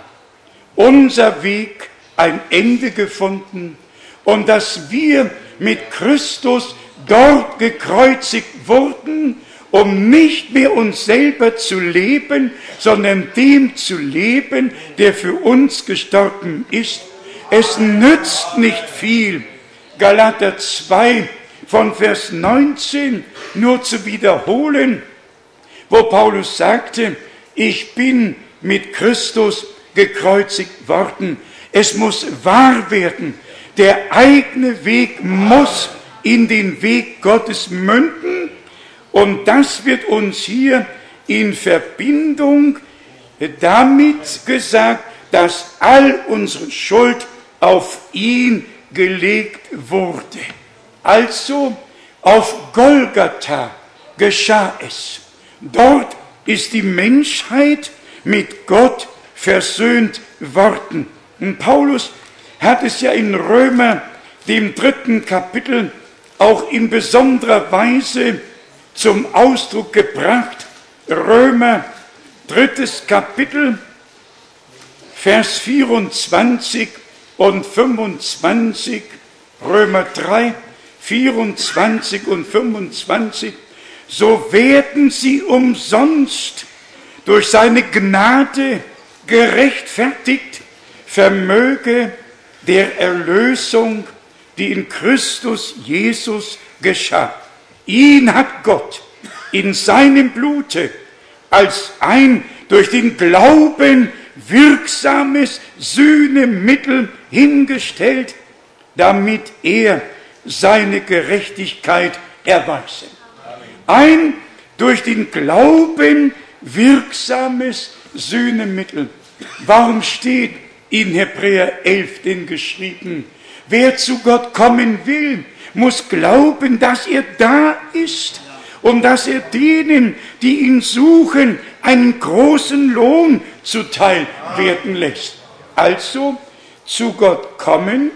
unser Weg ein Ende gefunden und dass wir mit Christus dort gekreuzigt wurden, um nicht mehr uns selber zu leben, sondern dem zu leben, der für uns gestorben ist. Es nützt nicht viel, Galater 2 von Vers 19 nur zu wiederholen, wo Paulus sagte, ich bin mit Christus gekreuzigt worden. Es muss wahr werden. Der eigene Weg muss in den Weg Gottes münden. Und das wird uns hier in Verbindung damit gesagt, dass all unsere Schuld auf ihn gelegt wurde. Also auf Golgatha geschah es. Dort ist die Menschheit mit Gott versöhnt worden. Und Paulus hat es ja in Römer, dem dritten Kapitel, auch in besonderer Weise zum Ausdruck gebracht. Römer, drittes Kapitel, Vers 24 und 25, Römer 3, 24 und 25, so werden sie umsonst durch seine Gnade gerechtfertigt, vermöge der Erlösung die in Christus Jesus geschah. Ihn hat Gott in seinem Blute als ein durch den Glauben wirksames Sühnemittel hingestellt, damit er seine Gerechtigkeit erweise. Ein durch den Glauben wirksames Sühnemittel. Warum steht in Hebräer 11 denn geschrieben, wer zu Gott kommen will, muss glauben, dass er da ist und dass er denen, die ihn suchen, einen großen Lohn zuteil werden lässt. Also zu Gott kommen,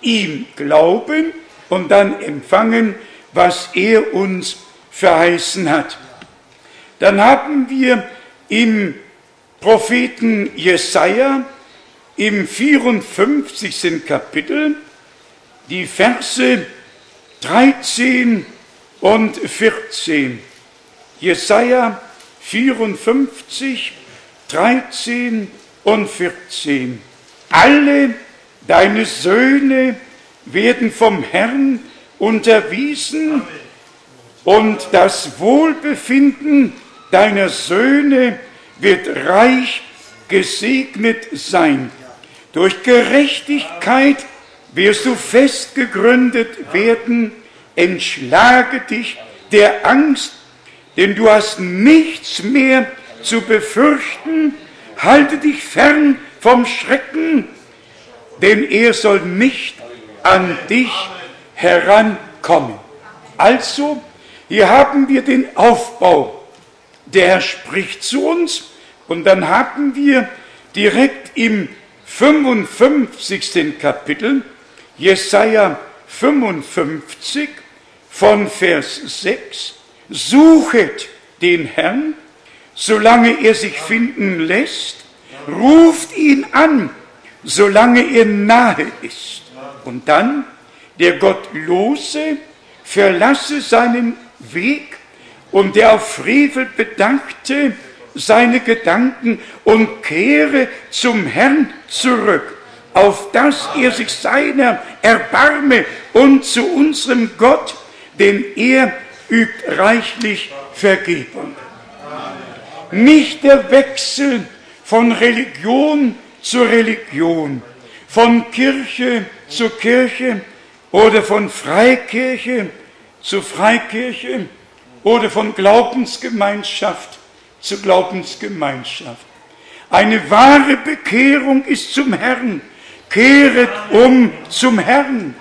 ihm glauben und dann empfangen, was er uns verheißen hat. Dann haben wir im Propheten Jesaja im 54. Kapitel die Verse 13 und 14. Jesaja 54, 13 und 14. Alle deine Söhne werden vom Herrn unterwiesen und das Wohlbefinden deiner Söhne wird reich gesegnet sein. Durch Gerechtigkeit wirst du fest gegründet werden, entschlage dich der Angst, denn du hast nichts mehr zu befürchten, halte dich fern vom Schrecken, denn er soll nicht an dich herankommen. Also, hier haben wir den Aufbau. Der spricht zu uns und dann haben wir direkt im 55. Kapitel, Jesaja 55 von Vers 6, suchet den Herrn, solange er sich finden lässt, ruft ihn an, solange er nahe ist. Und dann, der Gottlose verlasse seinen Weg. Und der auf Frevel bedachte seine Gedanken und kehre zum Herrn zurück, auf dass er sich seiner erbarme und zu unserem Gott, denn er übt reichlich Vergebung. Nicht der Wechsel von Religion zu Religion, von Kirche zu Kirche oder von Freikirche zu Freikirche oder von Glaubensgemeinschaft zu Glaubensgemeinschaft. Eine wahre Bekehrung ist zum Herrn. Kehret um zum Herrn.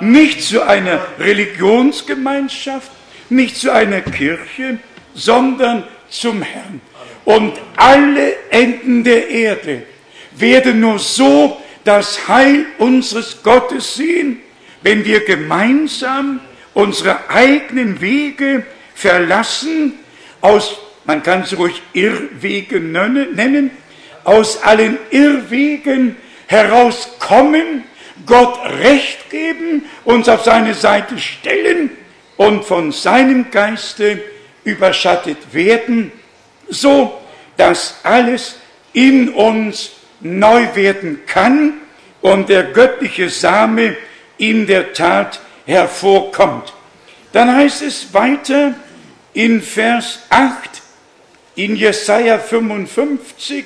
Nicht zu einer Religionsgemeinschaft, nicht zu einer Kirche, sondern zum Herrn. Und alle Enden der Erde werden nur so das Heil unseres Gottes sehen, wenn wir gemeinsam unsere eigenen Wege verlassen, aus, man kann es ruhig Irrwege nennen, aus allen Irrwegen herauskommen, Gott Recht geben, uns auf seine Seite stellen und von seinem Geiste überschattet werden, so dass alles in uns neu werden kann und der göttliche Same in der Tat hervorkommt. Dann heißt es weiter in Vers 8 in Jesaja 55,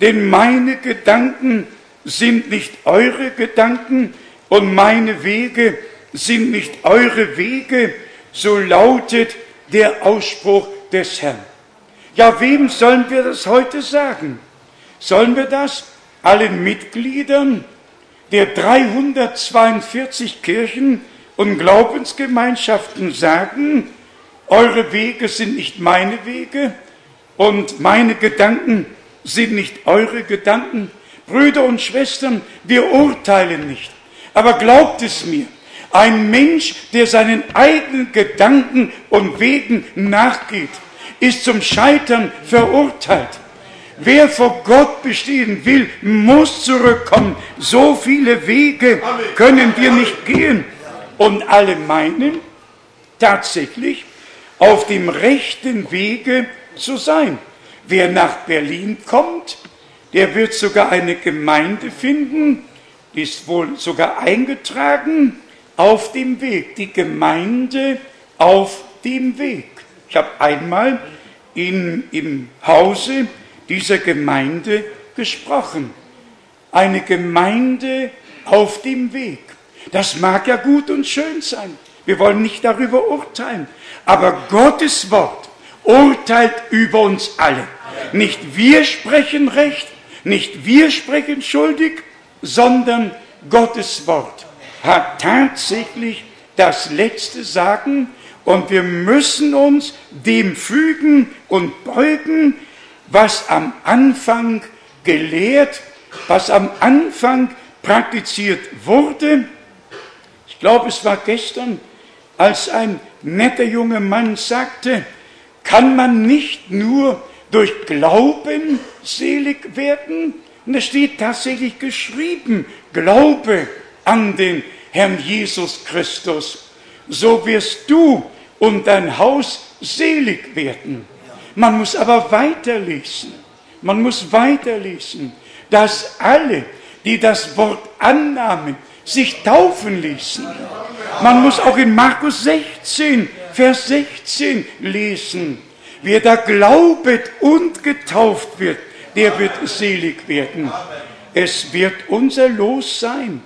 denn meine Gedanken sind nicht eure Gedanken und meine Wege sind nicht eure Wege, so lautet der Ausspruch des Herrn. Ja, wem sollen wir das heute sagen? Sollen wir das allen Mitgliedern der 342 Kirchen und Glaubensgemeinschaften sagen, eure Wege sind nicht meine Wege und meine Gedanken sind nicht eure Gedanken? Brüder und Schwestern, wir urteilen nicht. Aber glaubt es mir, ein Mensch, der seinen eigenen Gedanken und Wegen nachgeht, ist zum Scheitern verurteilt. Wer vor Gott bestehen will, muss zurückkommen. So viele Wege können wir nicht gehen. Und alle meinen tatsächlich auf dem rechten Wege zu sein. Wer nach Berlin kommt, der wird sogar eine Gemeinde finden, die ist wohl sogar eingetragen, auf dem Weg, die Gemeinde auf dem Weg. Ich habe einmal in, im Hause dieser Gemeinde gesprochen. Eine Gemeinde auf dem Weg. Das mag ja gut und schön sein. Wir wollen nicht darüber urteilen. Aber Gottes Wort urteilt über uns alle. Nicht wir sprechen recht, nicht wir sprechen schuldig, sondern Gottes Wort hat tatsächlich das letzte Sagen und wir müssen uns dem fügen und beugen, was am Anfang gelehrt, was am Anfang praktiziert wurde. Ich glaube, es war gestern, als ein netter junger Mann sagte, kann man nicht nur durch Glauben selig werden? Und es steht tatsächlich geschrieben, Glaube an den Herrn Jesus Christus. So wirst du und dein Haus selig werden. Man muss aber weiterlesen. Man muss weiterlesen, dass alle, die das Wort annahmen, sich taufen ließen. Man muss auch in Markus 16, Vers 16 lesen. Wer da glaubet und getauft wird, der wird selig werden. Es wird unser Los sein,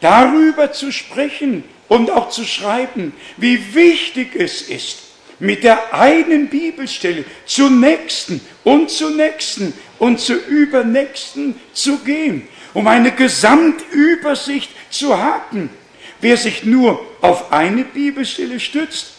darüber zu sprechen und auch zu schreiben, wie wichtig es ist, mit der einen Bibelstelle zur nächsten und zur nächsten und zur übernächsten zu gehen, um eine Gesamtübersicht zu haben. Wer sich nur auf eine Bibelstelle stützt,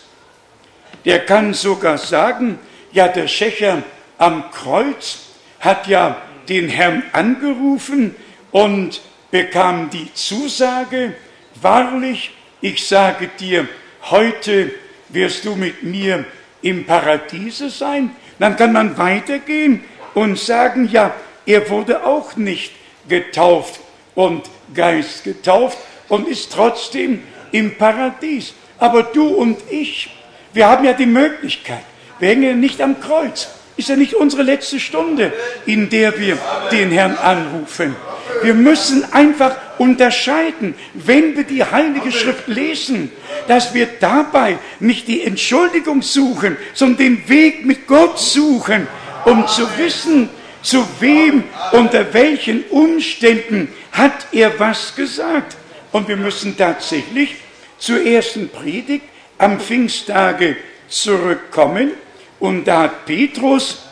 der kann sogar sagen, ja, der Schächer am Kreuz hat ja den Herrn angerufen und bekam die Zusage, wahrlich, ich sage dir, heute wirst du mit mir im Paradiese sein. Dann kann man weitergehen und sagen, ja, er wurde auch nicht getauft und Geist getauft und ist trotzdem im Paradies. Aber du und ich, wir haben ja die Möglichkeit, wir hängen nicht am Kreuz. Ist ja nicht unsere letzte Stunde, in der wir den Herrn anrufen. Wir müssen einfach unterscheiden, wenn wir die Heilige Schrift lesen, dass wir dabei nicht die Entschuldigung suchen, sondern den Weg mit Gott suchen, um zu wissen, zu wem, unter welchen Umständen hat er was gesagt. Und wir müssen tatsächlich zur ersten Predigt am Pfingsttage zurückkommen. Und da hat Petrus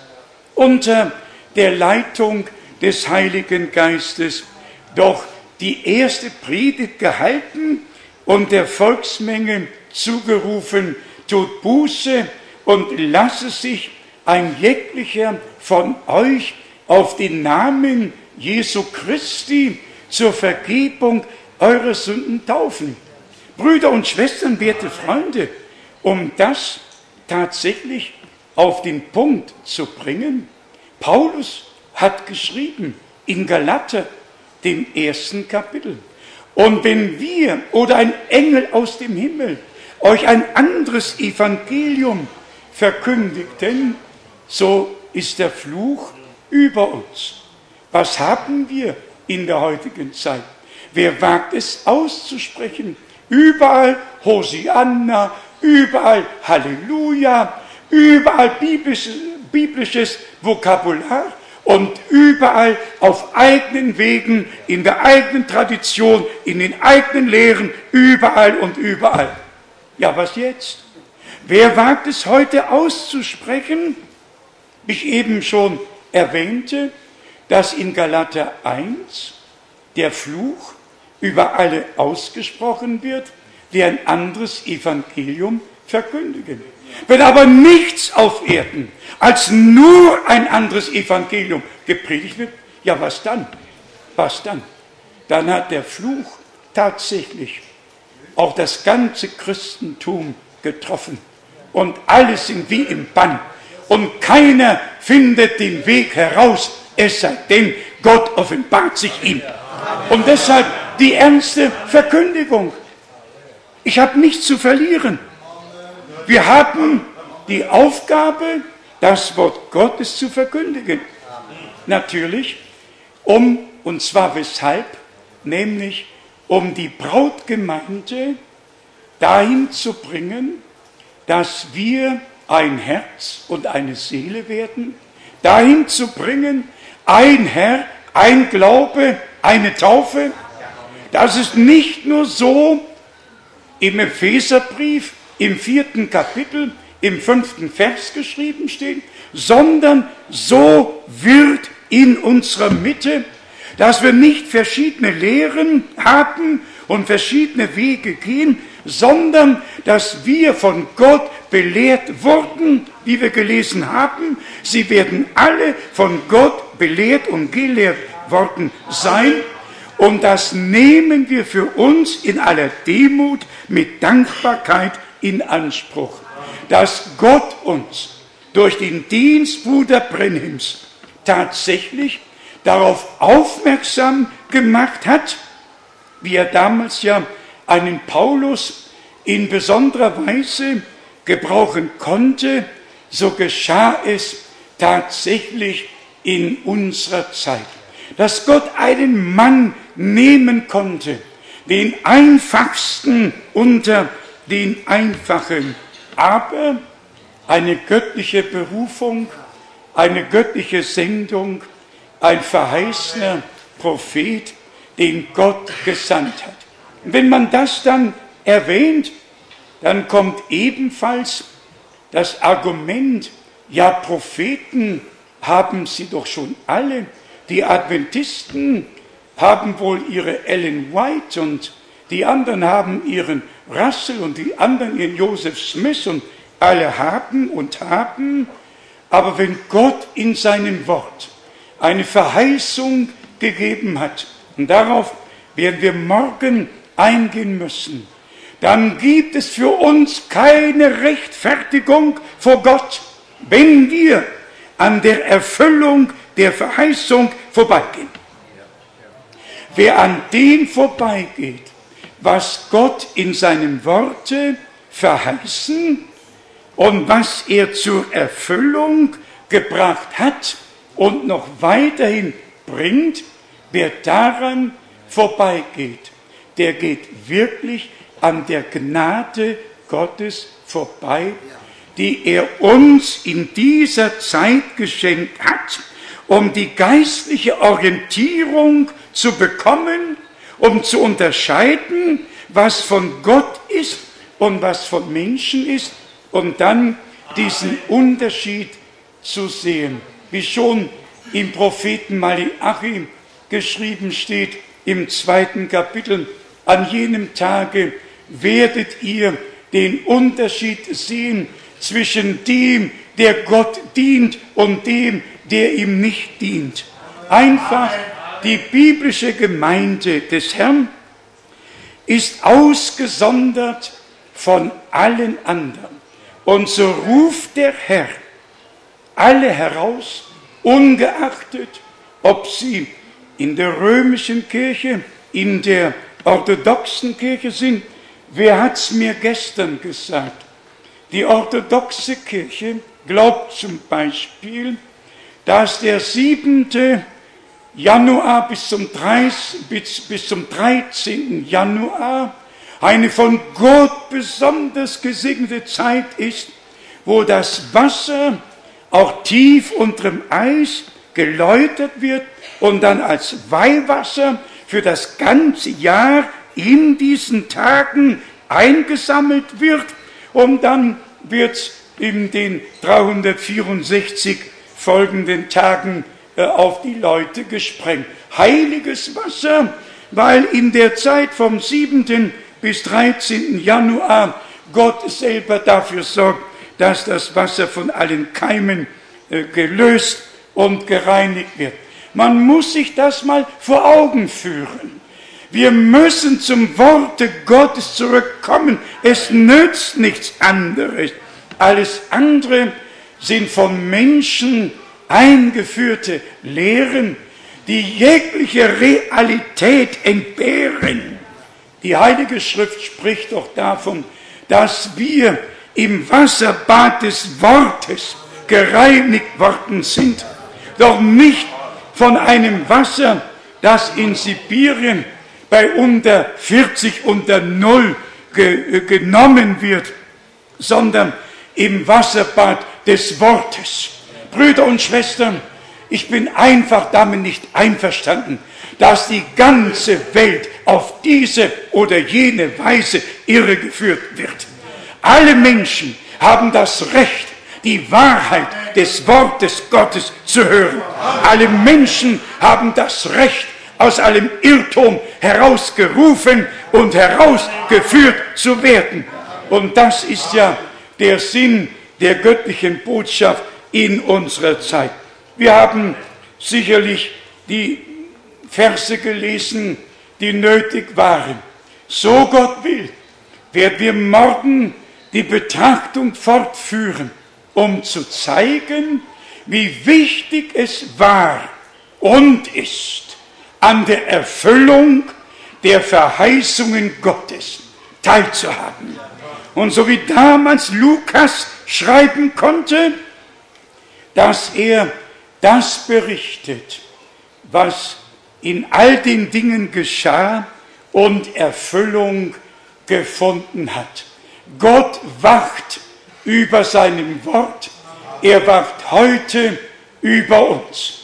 unter der Leitung des Heiligen Geistes doch die erste Predigt gehalten und der Volksmenge zugerufen, tut Buße und lasse sich ein jeglicher von euch auf den Namen Jesu Christi zur Vergebung eurer Sünden taufen. Brüder und Schwestern, werte Freunde, um das tatsächlich auf den Punkt zu bringen, Paulus hat geschrieben in Galater, dem ersten Kapitel. Und wenn wir oder ein Engel aus dem Himmel euch ein anderes Evangelium verkündigten, so ist der Fluch über uns. Was haben wir in der heutigen Zeit? Wer wagt es auszusprechen? Überall Hosianna, überall Halleluja, überall biblisches, biblisches Vokabular und überall auf eigenen Wegen, in der eigenen Tradition, in den eigenen Lehren, überall und überall. Ja, was jetzt? Wer wagt es heute auszusprechen? Ich eben schon erwähnte, dass in Galater 1 der Fluch über alle ausgesprochen wird, die ein anderes Evangelium verkündigen. Wenn aber nichts auf Erden als nur ein anderes Evangelium gepredigt wird, ja was dann? Was dann? Dann hat der Fluch tatsächlich auch das ganze Christentum getroffen. Und alle sind wie im Bann. Und keiner findet den Weg heraus, es sei denn, Gott offenbart sich ihm. Und deshalb die ernste Verkündigung. Ich habe nichts zu verlieren. Wir haben die Aufgabe, das Wort Gottes zu verkündigen. Natürlich, um, und zwar weshalb, nämlich um die Brautgemeinde dahin zu bringen, dass wir ein Herz und eine Seele werden, dahin zu bringen, ein Herr, ein Glaube, eine Taufe. Das ist nicht nur so im Epheserbrief im vierten Kapitel im fünften Vers geschrieben steht, sondern so wird in unserer Mitte, dass wir nicht verschiedene Lehren haben und verschiedene Wege gehen, sondern dass wir von Gott belehrt wurden, wie wir gelesen haben. Sie werden alle von Gott belehrt und gelehrt worden sein. Und das nehmen wir für uns in aller Demut mit Dankbarkeit in Anspruch, dass Gott uns durch den Dienst Bruder Brenhims tatsächlich darauf aufmerksam gemacht hat, wie er damals ja einen Paulus in besonderer Weise gebrauchen konnte, so geschah es tatsächlich in unserer Zeit. Dass Gott einen Mann nehmen konnte, den einfachsten unter den einfachen, aber eine göttliche Berufung, eine göttliche Sendung, ein verheißener Prophet, den Gott gesandt hat. wenn man das dann erwähnt, dann kommt ebenfalls das Argument, ja, Propheten haben sie doch schon alle. Die Adventisten haben wohl ihre Ellen White und die anderen haben ihren Russell und die anderen ihren Joseph Smith und alle haben und haben. Aber wenn Gott in seinem Wort eine Verheißung gegeben hat, und darauf werden wir morgen eingehen müssen, dann gibt es für uns keine Rechtfertigung vor Gott, wenn wir an der Erfüllung der Verheißung vorbeigehen. Wer an dem vorbeigeht, was Gott in seinem Worte verheißen und was er zur Erfüllung gebracht hat und noch weiterhin bringt, wer daran vorbeigeht, der geht wirklich an der Gnade Gottes vorbei, die er uns in dieser Zeit geschenkt hat, um die geistliche Orientierung zu bekommen, um zu unterscheiden, was von Gott ist und was von Menschen ist, und dann diesen Unterschied zu sehen. Wie schon im Propheten Malachi geschrieben steht, im zweiten Kapitel, an jenem Tage werdet ihr den Unterschied sehen zwischen dem, der Gott dient und dem, der ihm nicht dient. Einfach die biblische Gemeinde des Herrn ist ausgesondert von allen anderen. Und so ruft der Herr alle heraus, ungeachtet, ob sie in der römischen Kirche, in der orthodoxen Kirche sind. Wer hat es mir gestern gesagt? Die orthodoxe Kirche glaubt zum Beispiel, dass der 7. Januar bis zum, 30, bis, bis zum 13. Januar eine von Gott besonders gesegnete Zeit ist, wo das Wasser auch tief unter dem Eis geläutert wird und dann als Weihwasser für das ganze Jahr in diesen Tagen eingesammelt wird und dann wird in den 364 folgenden Tagen auf die Leute gesprengt. Heiliges Wasser, weil in der Zeit vom 7. bis 13. Januar Gott selber dafür sorgt, dass das Wasser von allen Keimen äh, gelöst und gereinigt wird. Man muss sich das mal vor Augen führen. Wir müssen zum Worte Gottes zurückkommen. Es nützt nichts anderes. Alles andere sind von Menschen eingeführte Lehren, die jegliche Realität entbehren. Die Heilige Schrift spricht doch davon, dass wir im Wasserbad des Wortes gereinigt worden sind, doch nicht von einem Wasser, das in Sibirien bei unter 40 unter Null ge genommen wird, sondern im Wasserbad des Wortes. Brüder und Schwestern, ich bin einfach damit nicht einverstanden, dass die ganze Welt auf diese oder jene Weise irregeführt wird. Alle Menschen haben das Recht, die Wahrheit des Wortes Gottes zu hören. Alle Menschen haben das Recht, aus allem Irrtum herausgerufen und herausgeführt zu werden. Und das ist ja der Sinn der göttlichen Botschaft in unserer Zeit. Wir haben sicherlich die Verse gelesen, die nötig waren. So Gott will, werden wir morgen die Betrachtung fortführen, um zu zeigen, wie wichtig es war und ist, an der Erfüllung der Verheißungen Gottes teilzuhaben. Und so wie damals Lukas schreiben konnte, dass er das berichtet, was in all den Dingen geschah und Erfüllung gefunden hat. Gott wacht über seinem Wort. Er wacht heute über uns.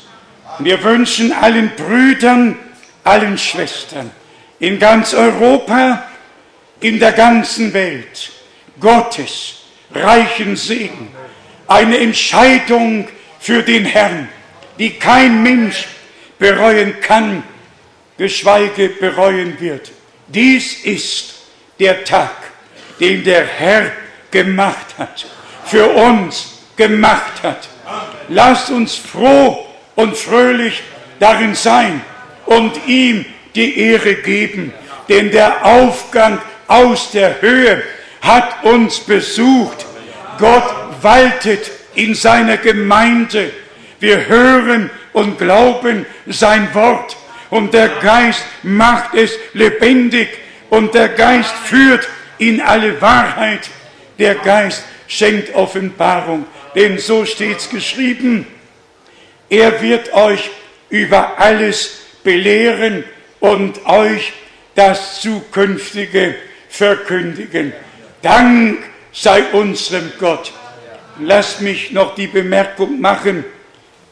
Wir wünschen allen Brüdern, allen Schwestern in ganz Europa, in der ganzen Welt Gottes reichen Segen, eine Entscheidung für den Herrn, die kein Mensch bereuen kann, geschweige bereuen wird. Dies ist der Tag, den der Herr gemacht hat, für uns gemacht hat. Lasst uns froh und fröhlich darin sein und ihm die Ehre geben, denn der Aufgang aus der Höhe hat uns besucht. Gott waltet in seiner Gemeinde. Wir hören und glauben sein Wort und der Geist macht es lebendig und der Geist führt in alle Wahrheit. Der Geist schenkt Offenbarung, denn so steht's geschrieben. Er wird euch über alles belehren und euch das Zukünftige verkündigen. Dank sei unserem Gott. Lasst mich noch die Bemerkung machen,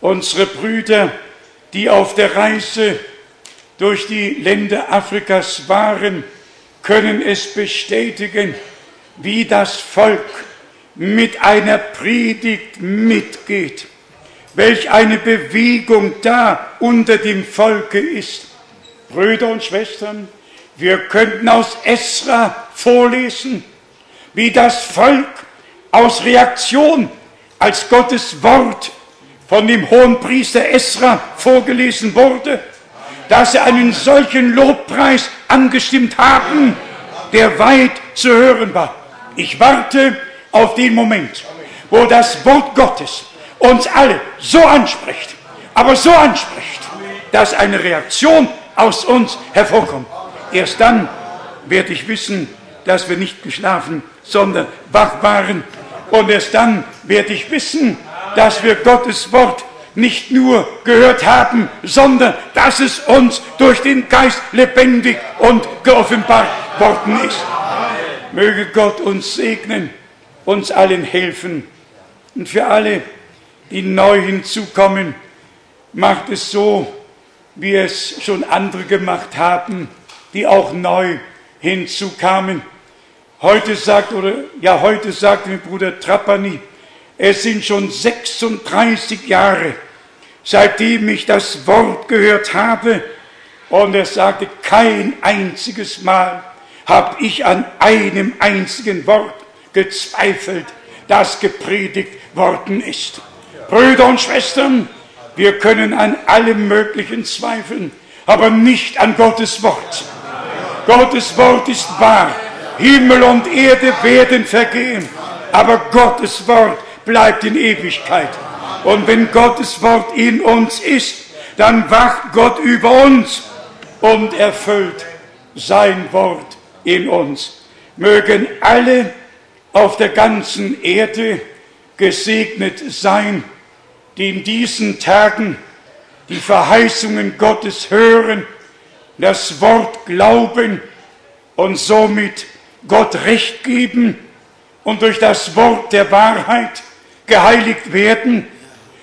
unsere Brüder, die auf der Reise durch die Länder Afrikas waren, können es bestätigen, wie das Volk mit einer Predigt mitgeht, welch eine Bewegung da unter dem Volke ist. Brüder und Schwestern, wir könnten aus Esra vorlesen, wie das Volk aus Reaktion, als Gottes Wort von dem hohen Priester Esra vorgelesen wurde, dass er einen solchen Lobpreis angestimmt haben, der weit zu hören war. Ich warte auf den Moment, wo das Wort Gottes uns alle so anspricht, aber so anspricht, dass eine Reaktion aus uns hervorkommt. Erst dann werde ich wissen, dass wir nicht geschlafen, sondern wach waren. Und erst dann werde ich wissen, dass wir Gottes Wort nicht nur gehört haben, sondern dass es uns durch den Geist lebendig und geoffenbart worden ist. Möge Gott uns segnen, uns allen helfen. Und für alle, die neu hinzukommen, macht es so, wie es schon andere gemacht haben, die auch neu hinzukamen. Heute sagt, oder ja, heute sagt mir Bruder Trappani, es sind schon 36 Jahre, seitdem ich das Wort gehört habe. Und er sagte, kein einziges Mal habe ich an einem einzigen Wort gezweifelt, das gepredigt worden ist. Brüder und Schwestern, wir können an allem Möglichen zweifeln, aber nicht an Gottes Wort. Gottes Wort ist wahr. Himmel und Erde werden vergehen, aber Gottes Wort bleibt in Ewigkeit. Und wenn Gottes Wort in uns ist, dann wacht Gott über uns und erfüllt sein Wort in uns. Mögen alle auf der ganzen Erde gesegnet sein, die in diesen Tagen die Verheißungen Gottes hören, das Wort glauben und somit Gott Recht geben und durch das Wort der Wahrheit geheiligt werden,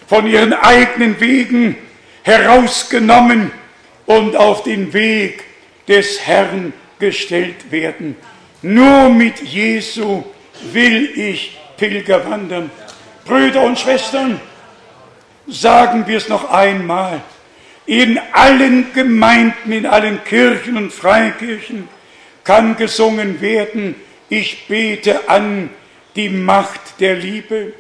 von ihren eigenen Wegen herausgenommen und auf den Weg des Herrn gestellt werden. Nur mit Jesu will ich Pilger wandern. Brüder und Schwestern, sagen wir es noch einmal. In allen Gemeinden, in allen Kirchen und Freikirchen kann gesungen werden, ich bete an die Macht der Liebe.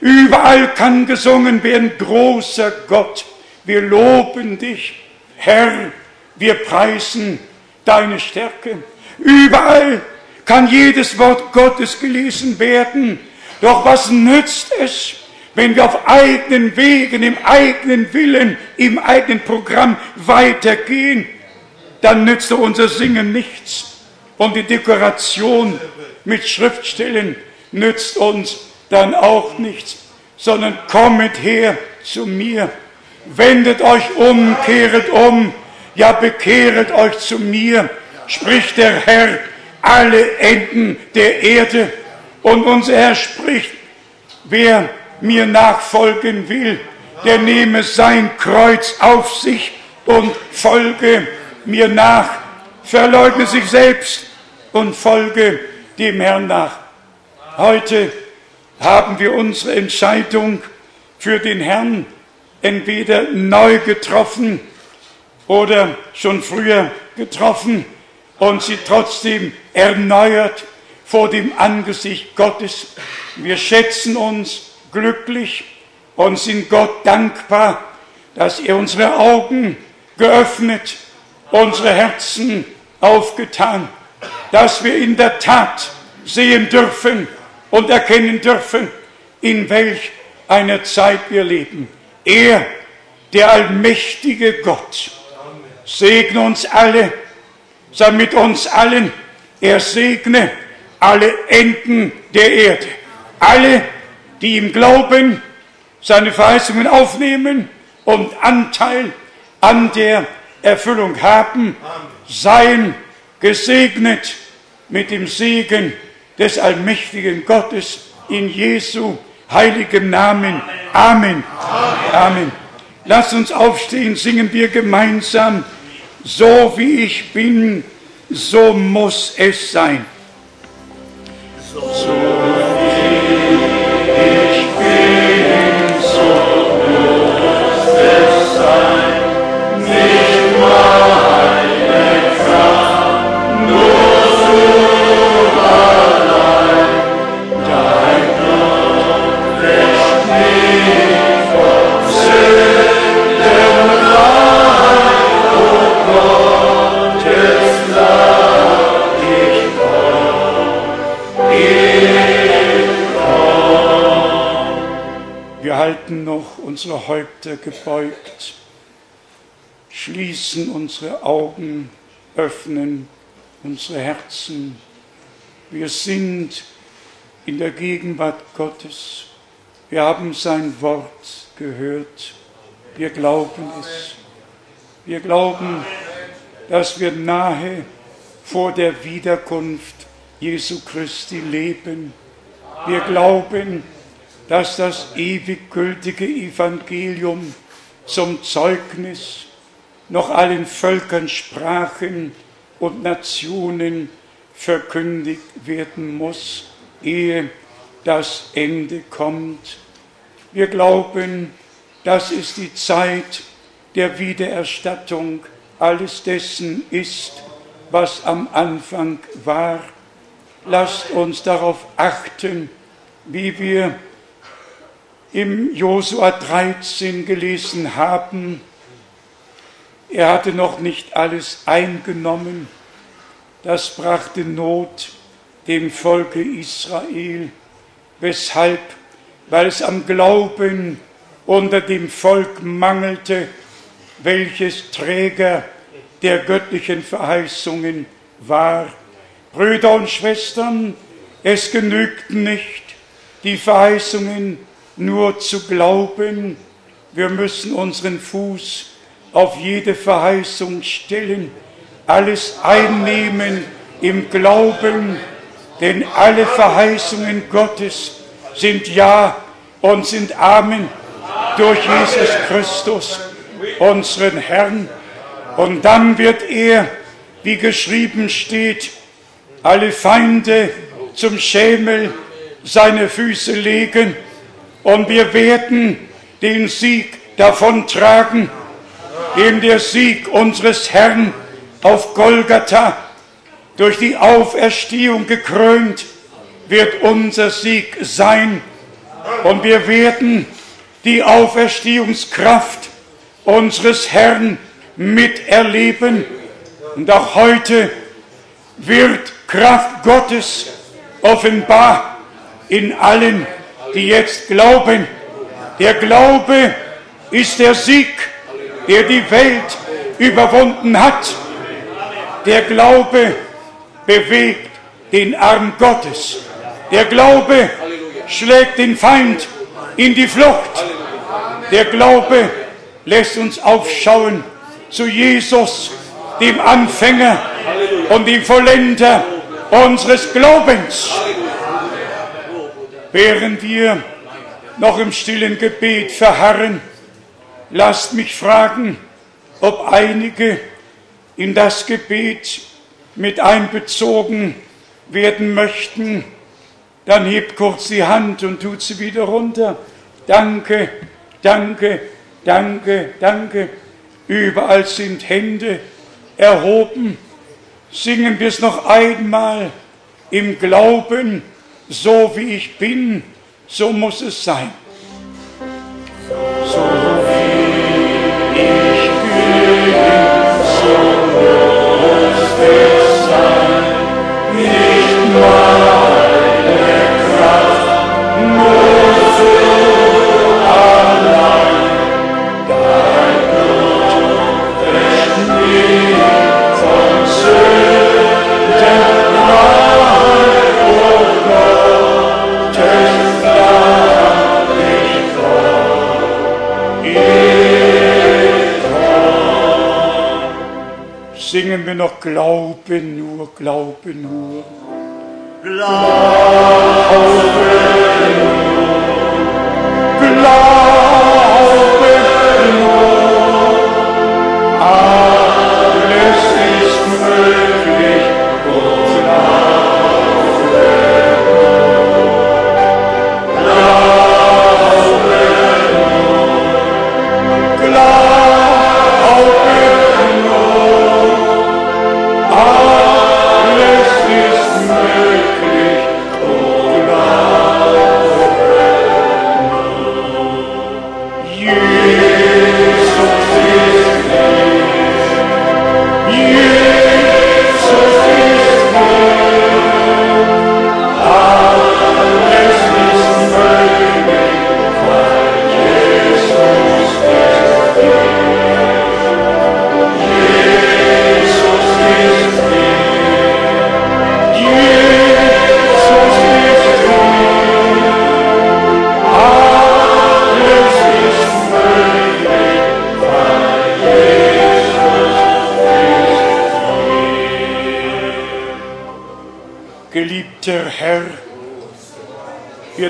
Überall kann gesungen werden, großer Gott, wir loben dich, Herr, wir preisen deine Stärke. Überall kann jedes Wort Gottes gelesen werden. Doch was nützt es, wenn wir auf eigenen Wegen, im eigenen Willen, im eigenen Programm weitergehen? Dann nützt unser Singen nichts. Und die Dekoration mit Schriftstellen nützt uns dann auch nichts, sondern kommet her zu mir, wendet euch um, kehret um, ja bekehret euch zu mir, spricht der Herr, alle Enden der Erde. Und unser Herr spricht, wer mir nachfolgen will, der nehme sein Kreuz auf sich und folge mir nach, verleugne sich selbst und folge dem Herrn nach. Heute haben wir unsere Entscheidung für den Herrn entweder neu getroffen oder schon früher getroffen und sie trotzdem erneuert vor dem Angesicht Gottes. Wir schätzen uns glücklich und sind Gott dankbar, dass er unsere Augen geöffnet, unsere Herzen aufgetan, dass wir in der Tat sehen dürfen und erkennen dürfen, in welch einer Zeit wir leben. Er, der allmächtige Gott, segne uns alle, sei mit uns allen, er segne alle Enden der Erde, alle, die ihm glauben, seine Verheißungen aufnehmen und Anteil an der Erfüllung haben, seien gesegnet mit dem Segen des allmächtigen Gottes in Jesu heiligem Namen. Amen. Amen. Amen. Lass uns aufstehen, singen wir gemeinsam. So wie ich bin, so muss es sein. So, halten noch unsere Häupter gebeugt, schließen unsere Augen, öffnen unsere Herzen. Wir sind in der Gegenwart Gottes. Wir haben sein Wort gehört. Wir glauben es. Wir glauben, dass wir nahe vor der Wiederkunft Jesu Christi leben. Wir glauben, dass dass das ewig gültige Evangelium zum Zeugnis noch allen Völkern, Sprachen und Nationen verkündigt werden muss, ehe das Ende kommt. Wir glauben, das ist die Zeit der Wiedererstattung alles dessen ist, was am Anfang war. Lasst uns darauf achten, wie wir im Josua 13 gelesen haben, er hatte noch nicht alles eingenommen. Das brachte Not dem Volke Israel. Weshalb? Weil es am Glauben unter dem Volk mangelte, welches Träger der göttlichen Verheißungen war. Brüder und Schwestern, es genügt nicht, die Verheißungen nur zu glauben. Wir müssen unseren Fuß auf jede Verheißung stellen, alles einnehmen im Glauben Denn alle Verheißungen Gottes sind Ja und sind Amen durch Jesus Christus, unseren Herrn. Und dann wird er, wie geschrieben steht, alle Feinde zum Schemel seine Füße legen und wir werden den Sieg davontragen, dem der Sieg unseres Herrn auf Golgatha durch die Auferstehung gekrönt wird unser Sieg sein und wir werden die Auferstehungskraft unseres Herrn miterleben. Und auch heute wird Kraft Gottes offenbar in allen, die jetzt glauben. Der Glaube ist der Sieg, der die Welt überwunden hat. Der Glaube bewegt den Arm Gottes. Der Glaube schlägt den Feind in die Flucht. Der Glaube lässt uns aufschauen zu Jesus, dem Anfänger und dem Vollender unseres Glaubens. Während wir noch im stillen Gebet verharren, lasst mich fragen, ob einige in das Gebet mit einbezogen werden möchten, dann hebt kurz die Hand und tut sie wieder runter. Danke, danke, danke, danke. Überall sind Hände erhoben. Singen wir es noch einmal im Glauben, so wie ich bin, so muss es sein. So wir noch Glaube nur, Glaube nur. Glaube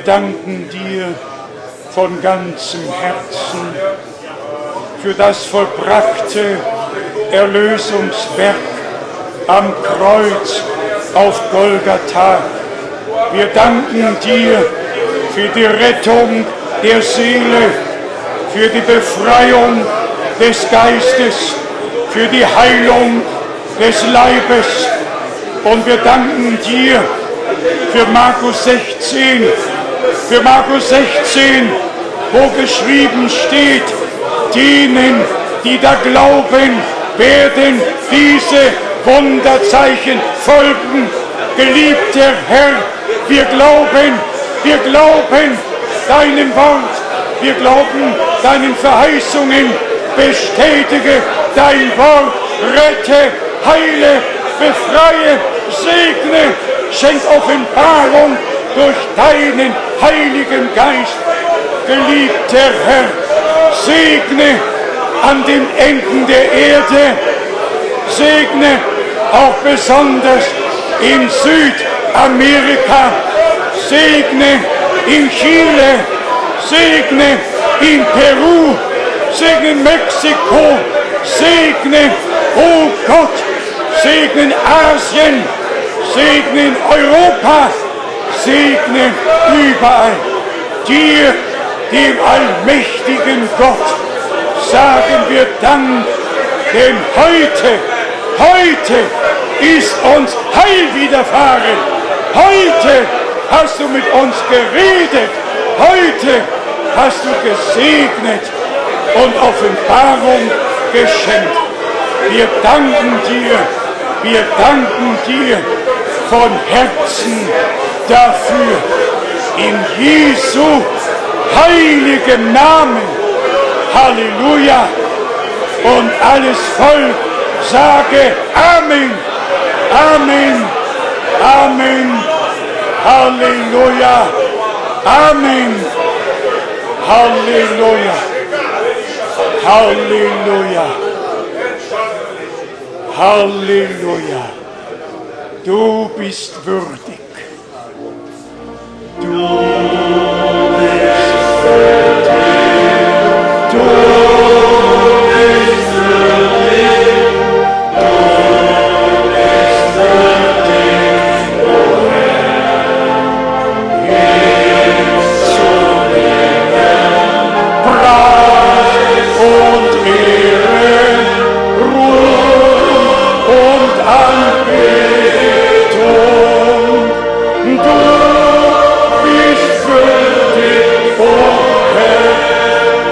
danken dir von ganzem Herzen für das vollbrachte Erlösungswerk am Kreuz auf Golgatha. Wir danken dir für die Rettung der Seele, für die Befreiung des Geistes, für die Heilung des Leibes. Und wir danken dir für Markus 16, für Markus 16, wo geschrieben steht, denen, die da glauben, werden diese Wunderzeichen folgen. Geliebter Herr, wir glauben, wir glauben deinem Wort, wir glauben deinen Verheißungen, bestätige dein Wort, rette, heile, befreie, segne, schenk Offenbarung durch deinen Heiligen Geist. Geliebter Herr, segne an den Enden der Erde, segne auch besonders in Süd- Amerika, segne in Chile, segne in Peru, segne in Mexiko, segne, oh Gott, segne in Asien, segne in Europa, segne überall. Dir, dem allmächtigen Gott, sagen wir Dank, denn heute, heute ist uns Heil widerfahren. Heute hast du mit uns geredet. Heute hast du gesegnet und Offenbarung geschenkt. Wir danken dir, wir danken dir von Herzen dafür. In Jesu heiligem Namen. Halleluja. Und alles Volk sage Amen. Amen. Amen. Halleluja. Amen. Halleluja. Halleluja. Halleluja. Du bist würdig. Du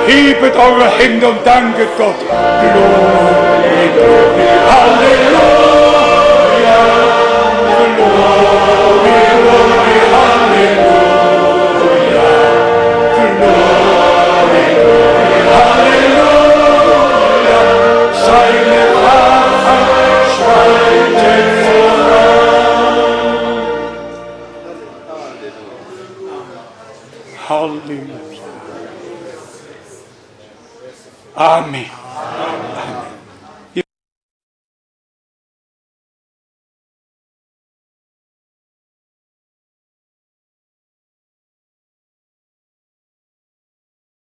Hebet eure Hände und danket Gott. Glory, Halleluja. Glory, voran. Halleluja. Amen.